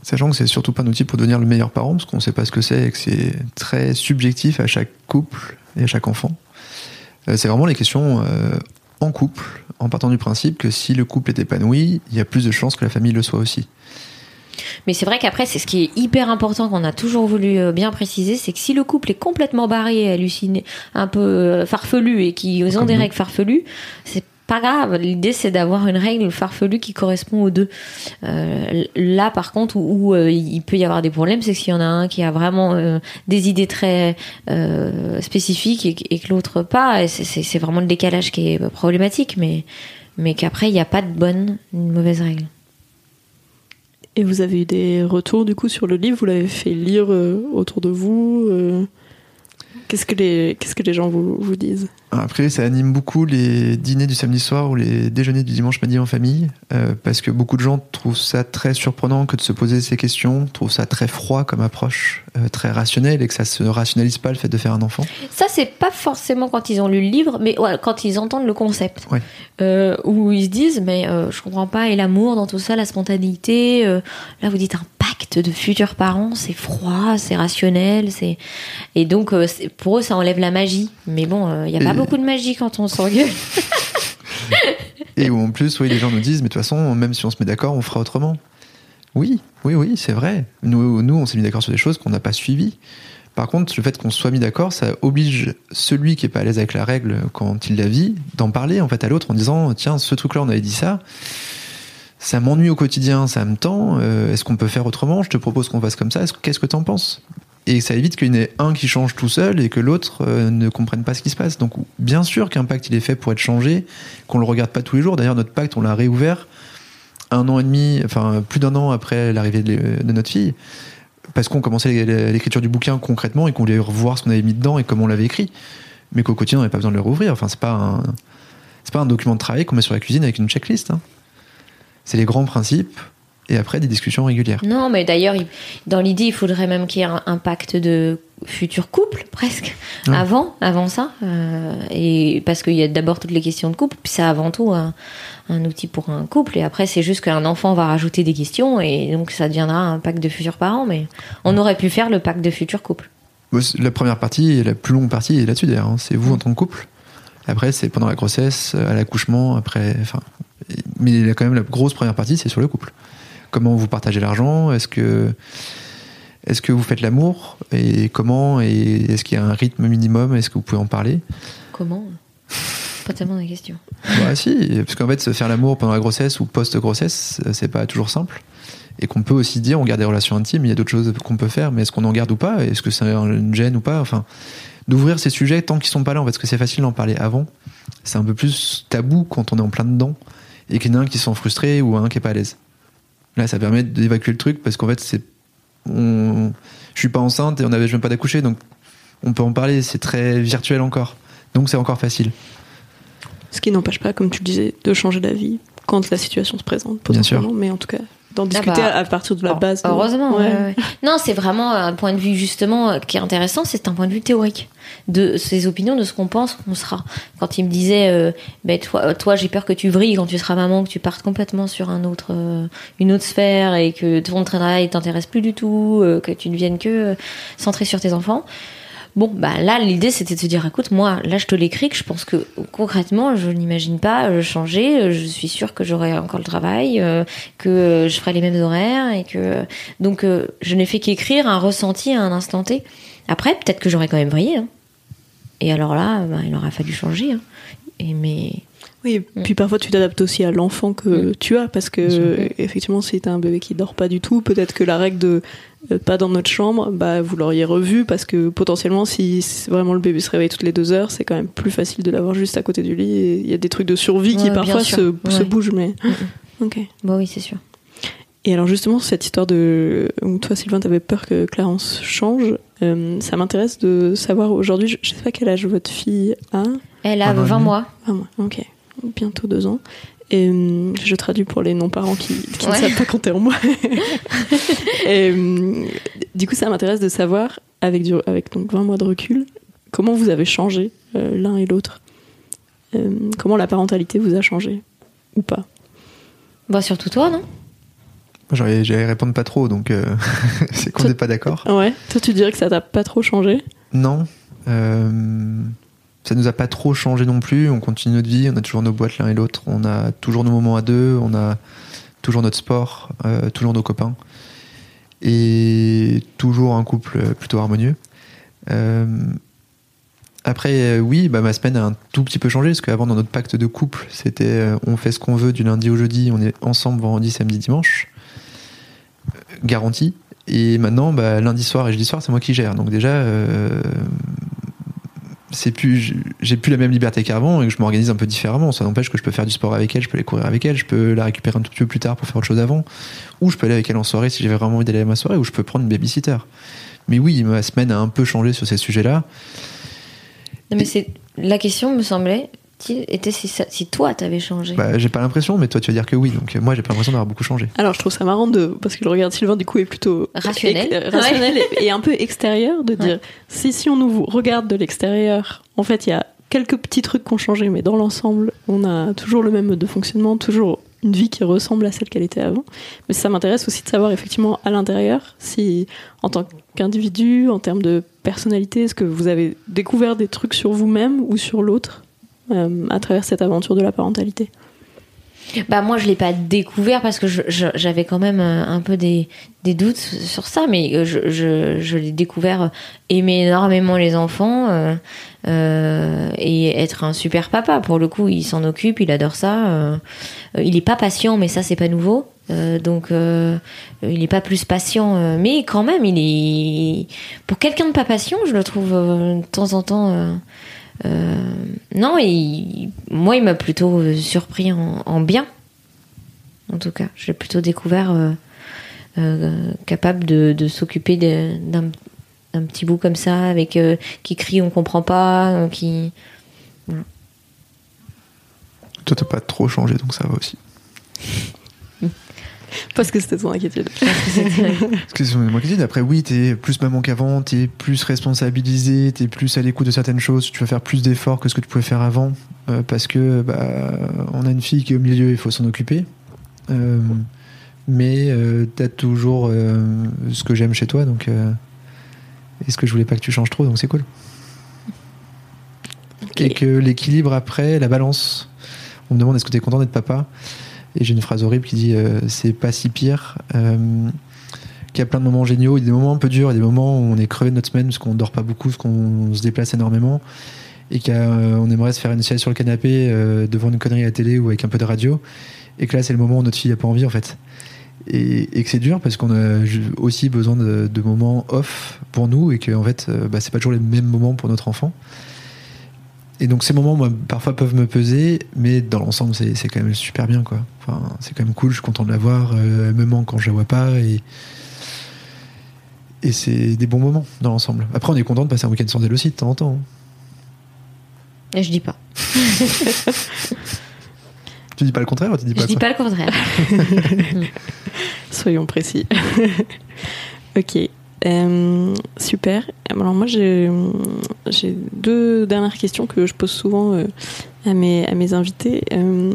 Sachant que c'est surtout pas un outil pour devenir le meilleur parent, parce qu'on sait pas ce que c'est et que c'est très subjectif à chaque couple et à chaque enfant. Euh, c'est vraiment les questions en couple, en partant du principe que si le couple est épanoui, il y a plus de chances que la famille le soit aussi. Mais c'est vrai qu'après, c'est ce qui est hyper important qu'on a toujours voulu euh, bien préciser, c'est que si le couple est complètement barré, halluciné, un peu euh, farfelu et qu'ils ont des règles farfelues, c'est pas grave. L'idée, c'est d'avoir une règle farfelue qui correspond aux deux. Euh, là, par contre, où, où, euh, il peut y avoir des problèmes, c'est s'il y en a un qui a vraiment euh, des idées très euh, spécifiques et, que- l'autre pas, c'est- vraiment le décalage qui est problématique, mais, mais qu'après, il n'y a pas de bonne ni mauvaise règle. Et vous avez eu des retours du coup sur le livre? Vous l'avez fait lire euh, autour de vous Qu'est-ce que les qu'est-ce que les gens vous, vous disent Après, ça anime beaucoup les dîners du samedi soir ou les déjeuners du dimanche midi en famille, euh, parce que beaucoup de gens trouvent ça très surprenant que de se poser ces questions, trouvent ça très froid comme approche, euh, très rationnel, et que ça se rationalise pas le fait de faire un enfant. Ça, c'est pas forcément quand ils ont lu le livre, mais ouais, quand ils entendent le concept. Ouais. Euh, où ils se disent, mais euh, je comprends pas, et l'amour dans tout ça, la spontanéité. euh, là, vous dites un de futurs parents, c'est froid, c'est rationnel, c'est. Et donc, euh, pour eux, ça enlève la magie. Mais bon, il n'y a pas beaucoup de magie quand on s'engueule. Et où en plus, oui, les gens nous disent, mais de toute façon, même si on se met d'accord, on fera autrement. Oui, oui, oui, c'est vrai. Nous, nous on s'est mis d'accord sur des choses qu'on n'a pas suivies. Par contre, le fait qu'on soit mis d'accord, ça oblige celui qui est pas à l'aise avec la règle quand il la vit, d'en parler en fait à l'autre en disant tiens, ce truc-là, on avait dit ça, ça m'ennuie au quotidien, ça me tend. euh, Est-ce qu'on peut faire autrement? Je te propose qu'on fasse comme ça. Est-ce- Qu'est-ce que t'en penses? Et ça évite qu'il y en ait un qui change tout seul et que l'autre euh, ne comprenne pas ce qui se passe. Donc, bien sûr qu'un pacte il est fait pour être changé, qu'on le regarde pas tous les jours. D'ailleurs, notre pacte, on l'a réouvert un an et demi, enfin plus d'un an après l'arrivée de, notre fille, parce qu'on commençait l'écriture du bouquin concrètement et qu'on voulait revoir ce qu'on avait mis dedans et comment on l'avait écrit, mais qu'au quotidien on n'avait pas besoin de le rouvrir. Enfin, c'est pas un, pas un document de travail qu'on met sur la cuisine avec une checklist. hein. C'est les grands principes et après des discussions régulières. Non, mais d'ailleurs, il- dans l'idée, il faudrait même qu'il y ait un, pacte de futur couple, presque, Ouais. avant, avant ça. euh, et parce qu'il y a d'abord toutes les questions de couple, puis c'est avant tout un, un outil pour un couple. Et après, c'est juste qu'un enfant va rajouter des questions, et donc ça deviendra un pacte de futurs parents. Mais on aurait pu faire le pacte de futur couple. C'est- La première partie et la plus longue partie est là-dessus d'ailleurs. hein. C'est vous en tant que couple. Après, c'est pendant la grossesse, à l'accouchement, après. Enfin, mais a quand même la grosse première partie, c'est sur le couple. Comment vous partagez l'argent Est-ce que est-ce que vous faites l'amour Et comment Et est-ce qu'il y a un rythme minimum Est-ce que vous pouvez en parler? Comment? Pas tellement de questions. Bah si, parce qu'en fait, se faire l'amour pendant la grossesse ou post-grossesse, c'est pas toujours simple. Et qu'on peut aussi dire, on garde des relations intimes, il y a d'autres choses qu'on peut faire, mais est-ce qu'on en garde ou pas? Est-ce que c'est une gêne ou pas? Enfin, d'ouvrir ces sujets tant qu'ils sont pas là, parce que c'est facile d'en parler avant. C'est un peu plus tabou quand on est en plein dedans et qu'il y en a un qui se sent frustré ou un qui est pas à l'aise. Là, ça permet d'évacuer le truc parce qu'en fait, c'est. On... Je suis pas enceinte et on avait, je viens pas d'accoucher, donc on peut en parler, c'est très virtuel encore. Donc c'est encore facile. Ce qui n'empêche pas, comme tu le disais, de changer d'avis quand la situation se présente, potentiellement. Mais en tout cas, d'en discuter bah, à partir de la Heu- base. Heureusement. Ouais. ouais, ouais. Non, c'est vraiment un point de vue justement euh, qui est intéressant. C'est un point de vue théorique de ses opinions, de ce qu'on pense qu'on sera. Quand il me disait, euh, ben toi, toi j'ai peur que tu vrilles quand tu seras maman, que tu partes complètement sur un autre, euh, une autre sphère et que ton travail t'intéresse plus du tout, euh, que tu ne viennes que euh, centré sur tes enfants. Bon, bah là, l'idée c'était de se dire, écoute, moi, là, je te l'écris, que je pense que concrètement, je n'imagine pas euh, changer. Euh, Je suis sûre que j'aurai encore le travail, euh, que je ferai les mêmes horaires et que donc je n'ai fait qu'écrire un ressenti à un instant T. Après, peut-être que j'aurais quand même vrillé. hein. Et alors là, bah, il aura fallu changer. hein. Et mais Oui, et puis parfois tu t'adaptes aussi à l'enfant que Mm. tu as, parce que effectivement, si t'as un bébé qui dort pas du tout, peut-être que la règle de euh, pas dans notre chambre, bah vous l'auriez revu parce que potentiellement, si vraiment le bébé se réveille toutes les deux heures, c'est quand même plus facile de l'avoir juste à côté du lit. Et il y a des trucs de survie qui Ouais, parfois se, bougent, mais ok. bon, oui, c'est sûr. Et alors justement, cette histoire de toi Sylvain t'avais peur que Clarence change, euh, ça m'intéresse de savoir aujourd'hui, je, sais pas quel âge votre fille a. Elle a Un an et 20 demi. mois. Ah moi, ok, bientôt deux ans. Et euh, je traduis pour les non-parents qui, qui ne savent pas compter en mois. Et euh, du coup, ça m'intéresse de savoir, avec, du, avec donc 20 mois de recul, comment vous avez changé euh, l'un et l'autre. Euh, comment la parentalité vous a changé ou pas? Bah surtout toi, non? J'allais j'allais répondre pas trop, donc euh, c'est qu'on n'est pas d'accord. Ouais. Toi, tu dirais que ça t'a pas trop changé? Non. Euh, ça nous a pas trop changé non plus. On continue notre vie, on a toujours nos boîtes l'un et l'autre. On a toujours nos moments à deux, on a toujours notre sport, euh, toujours nos copains. Et toujours un couple plutôt harmonieux. Euh, après, euh, oui, bah, ma semaine a un tout petit peu changé, parce qu'avant, dans notre pacte de couple, c'était on fait ce qu'on veut du lundi au jeudi, on est ensemble vendredi, samedi, dimanche. Garanti. Et maintenant, bah, lundi soir et jeudi soir, c'est moi qui gère. Donc déjà, c'est plus, j'ai plus la même liberté qu'avant et que je m'organise un peu différemment. Ça n'empêche que je peux faire du sport avec elle, je peux aller courir avec elle, je peux la récupérer un tout petit peu plus tard pour faire autre chose avant, ou je peux aller avec elle en soirée si j'avais vraiment envie d'aller à ma soirée, ou je peux prendre une babysitter. Mais oui, ma semaine a un peu changé sur ces sujets-là. Non, mais c'est la question me semblait était si, ça- si toi t'avais changé. Bah, j'ai pas l'impression, mais toi tu vas dire que oui. Donc euh, moi, j'ai pas l'impression d'avoir beaucoup changé. Alors, je trouve ça marrant de parce que le regard de Sylvain du coup est plutôt Rationnel. rationnel et, et un peu extérieur de dire si si on nous regarde de l'extérieur, en fait, il y a quelques petits trucs qui ont changé, mais dans l'ensemble, on a toujours le même mode de fonctionnement, toujours une vie qui ressemble à celle qu'elle était avant. Mais ça m'intéresse aussi de savoir effectivement à l'intérieur si, en tant qu'individu, en termes de personnalité, est-ce que vous avez découvert des trucs sur vous-même ou sur l'autre à travers cette aventure de la parentalité. Bah moi je l'ai pas découvert parce que j'avais quand même euh, un peu des, doutes sur ça, mais euh, je, l'ai découvert euh, aimer énormément les enfants euh, euh, et être un super papa. Pour le coup, il s'en occupe, il adore ça. euh, euh, il est pas patient, mais ça c'est pas nouveau. Euh, donc euh, il est pas plus patient, euh, mais quand même il est pour quelqu'un de pas patient, je le trouve euh, de temps en temps. Euh, non, moi, il m'a plutôt euh, surpris en, en bien. En tout cas, je l'ai plutôt découvert euh, capable de, s'occuper d'un petit bout comme ça, avec qui crie, on comprend pas, qui. Toi, t'as pas trop changé, donc ça va aussi. Parce que c'était ton inquiétude. Parce que c'est mon inquiétude. Après, oui, t'es plus maman qu'avant, t'es plus responsabilisé, t'es plus à l'écoute de certaines choses, tu vas faire plus d'efforts que ce que tu pouvais faire avant, euh, parce que bah, on a une fille qui est au milieu, il faut s'en occuper. Euh, mais euh, t'as toujours euh, ce que j'aime chez toi, donc euh, et ce que je voulais pas que tu changes trop, donc c'est cool. Et que l'équilibre après, la balance. On me demande est-ce que tu es content d'être papa? Et j'ai une phrase horrible qui dit euh, c'est pas si pire. Euh, qu'il y a plein de moments géniaux, il y a des moments un peu durs, il y a des moments où on est crevé de notre semaine parce qu'on dort pas beaucoup, parce qu'on se déplace énormément et qu'on aimerait se faire une sieste sur le canapé euh, devant une connerie à la télé ou avec un peu de radio. Et que là, c'est le moment où notre fille a pas envie en fait. Et, que c'est dur parce qu'on a aussi besoin de, moments off pour nous et que en fait, euh, bah, c'est pas toujours les mêmes moments pour notre enfant. Et donc ces moments, moi, parfois peuvent me peser, mais dans l'ensemble, c'est c'est quand même super bien, quoi. Enfin, c'est quand même cool. Je suis content de la voir. euh, elle me manque quand je la vois pas, et et c'est des bons moments dans l'ensemble. Après, on est content de passer un week-end sans elle aussi de temps en temps. hein. Et je dis pas. Tu dis pas le contraire, ou tu dis Je pas dis ça pas le contraire. Soyons précis. ok. Euh, super. Alors moi j'ai deux dernières questions que je pose souvent euh, à mes à mes invités. Euh,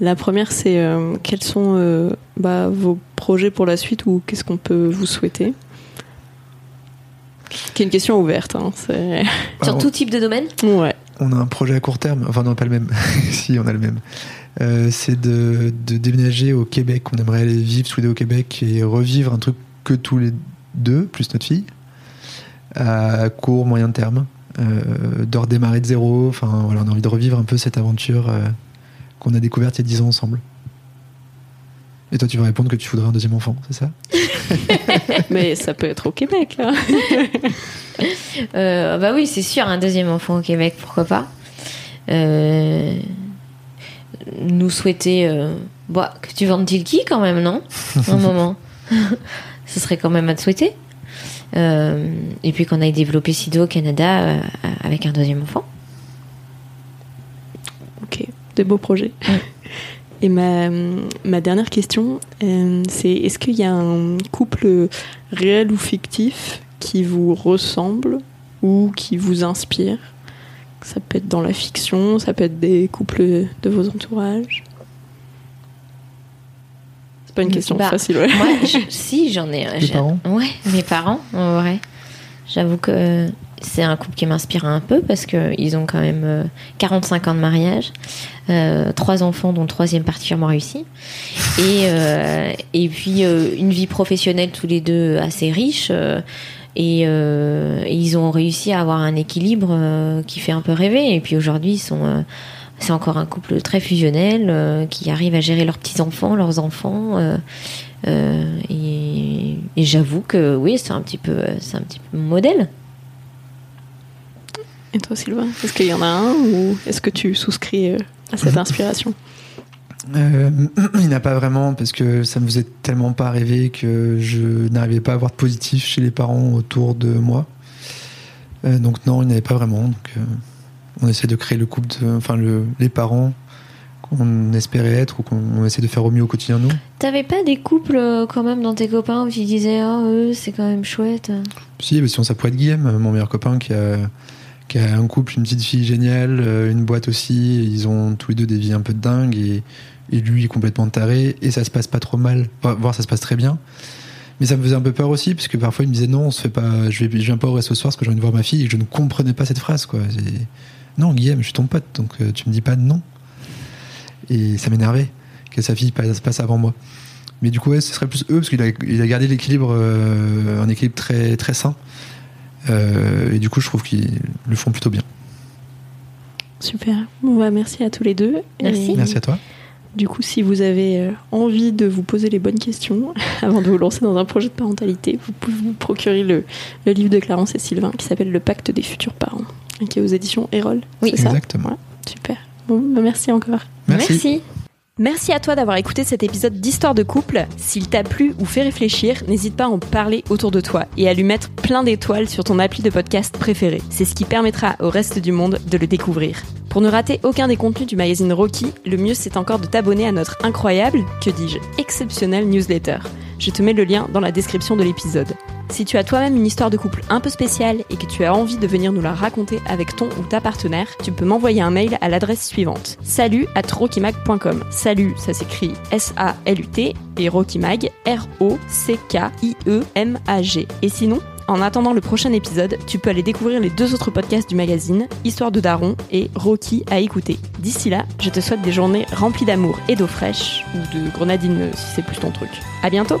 la première c'est euh, quels sont euh, bah, vos projets pour la suite ou qu'est-ce qu'on peut vous souhaiter? Qui est une question ouverte. Hein, c'est- Sur tout type de domaine? Ouais. On a un projet à court terme, enfin non, pas le même. si, on a le même. Euh, c'est de, de déménager au Québec. On aimerait aller vivre deux au Québec et revivre un truc que tous les deux, plus notre fille, à court, moyen terme. Euh, de redémarrer de zéro. Enfin, voilà, on a envie de revivre un peu cette aventure euh, qu'on a découverte il y a 10 ans ensemble. Et toi, tu vas répondre que tu voudrais un deuxième enfant, c'est ça? Mais ça peut être au Québec. Euh, Bah oui, c'est sûr, un deuxième enfant au Québec, pourquoi pas. Euh, nous souhaiter euh, bah, que tu vendes Tilki quand même, non? Un moment. Ce serait quand même à te souhaiter. Euh, et puis qu'on aille développer Sido au Canada euh, avec un deuxième enfant. Ok, des beaux projets. Et ma, ma dernière question, euh, c'est est-ce qu'il y a un couple réel ou fictif qui vous ressemble ou qui vous inspire? Ça peut être dans la fiction, ça peut être des couples de vos entourages. Pas une question Bah, facile, ouais. Moi, je- si, j'en ai. Tes parents Ouais, mes parents, en vrai. J'avoue que c'est un couple qui m'inspire un peu parce qu'ils ont quand même euh, 45 ans de mariage, euh, trois enfants dont le troisième particulièrement réussi, et, euh, et puis euh, une vie professionnelle tous les deux assez riche. euh, et, euh, et ils ont réussi à avoir un équilibre euh, qui fait un peu rêver. Et puis aujourd'hui, ils sont, euh, c'est encore un couple très fusionnel euh, qui arrive à gérer leurs petits enfants, leurs enfants. euh, euh, et, et j'avoue que oui, c'est un petit peu, c'est un petit peu mon modèle. Et toi, Sylvain, est-ce qu'il y en a un ou est-ce que tu souscris à cette inspiration? Euh, il n'a pas vraiment parce que ça me faisait tellement pas rêver que je n'arrivais pas à avoir de positif chez les parents autour de moi. Euh, donc non, il n'y avait pas vraiment. Donc, euh, on essaie de créer le couple, de- enfin le, les parents qu'on espérait être ou qu'on essaie de faire au mieux au quotidien nous. T'avais pas des couples euh, quand même dans tes copains où tu disais ah eux c'est quand même chouette. Si, mais sinon ça pourrait être Guillaume, mon meilleur copain qui a, qui a un couple, une petite fille géniale, euh, une boîte aussi. Ils ont tous les deux des vies un peu de dingue et, et lui est complètement taré et ça se passe pas trop mal, voire ça se passe très bien. Mais ça me faisait un peu peur aussi parce que parfois il me disait non, on se fait pas, je, vais, je viens pas au resto ce soir parce que j'ai envie de voir ma fille et je ne comprenais pas cette phrase quoi. Non, Guillaume, je suis ton pote donc euh, tu me dis pas non. Et ça m'énervait que sa fille passe, passe avant moi. Mais du coup, ouais, ce serait plus eux parce qu'il a, il a gardé l'équilibre, euh, un équilibre très très sain. Euh, et du coup, je trouve qu'ils le font plutôt bien. Super. Bon, bah, merci à tous les deux. Merci. Et Merci à toi. Du coup, si vous avez euh, envie de vous poser les bonnes questions avant de vous lancer dans un projet de parentalité, vous pouvez vous procurer le, le livre de Clarence et Sylvain qui s'appelle Le pacte des futurs parents, qui est aux éditions Erol. Oui. c'est ça Exactement. Ouais, super. Bon, bah, merci encore. Merci. Merci à toi d'avoir écouté cet épisode d'Histoire de couple. S'il t'a plu ou fait réfléchir, n'hésite pas à en parler autour de toi et à lui mettre plein d'étoiles sur ton appli de podcast préféré. C'est ce qui permettra au reste du monde de le découvrir. Pour ne rater aucun des contenus du magazine Rocky, le mieux c'est encore de t'abonner à notre incroyable, que dis-je, exceptionnel newsletter. Je te mets le lien dans la description de l'épisode. Si tu as toi-même une histoire de couple un peu spéciale et que tu as envie de venir nous la raconter avec ton ou ta partenaire, tu peux m'envoyer un mail à l'adresse suivante. Salut at rockymag.com. Salut, ça s'écrit S-A-L-U-T et rockymag, R-O-C-K-I-E-M-A-G. Et sinon, en attendant le prochain épisode, tu peux aller découvrir les deux autres podcasts du magazine, Histoire de Daron et Rocky à écouter. D'ici là, je te souhaite des journées remplies d'amour et d'eau fraîche, ou de grenadine si c'est plus ton truc. À bientôt!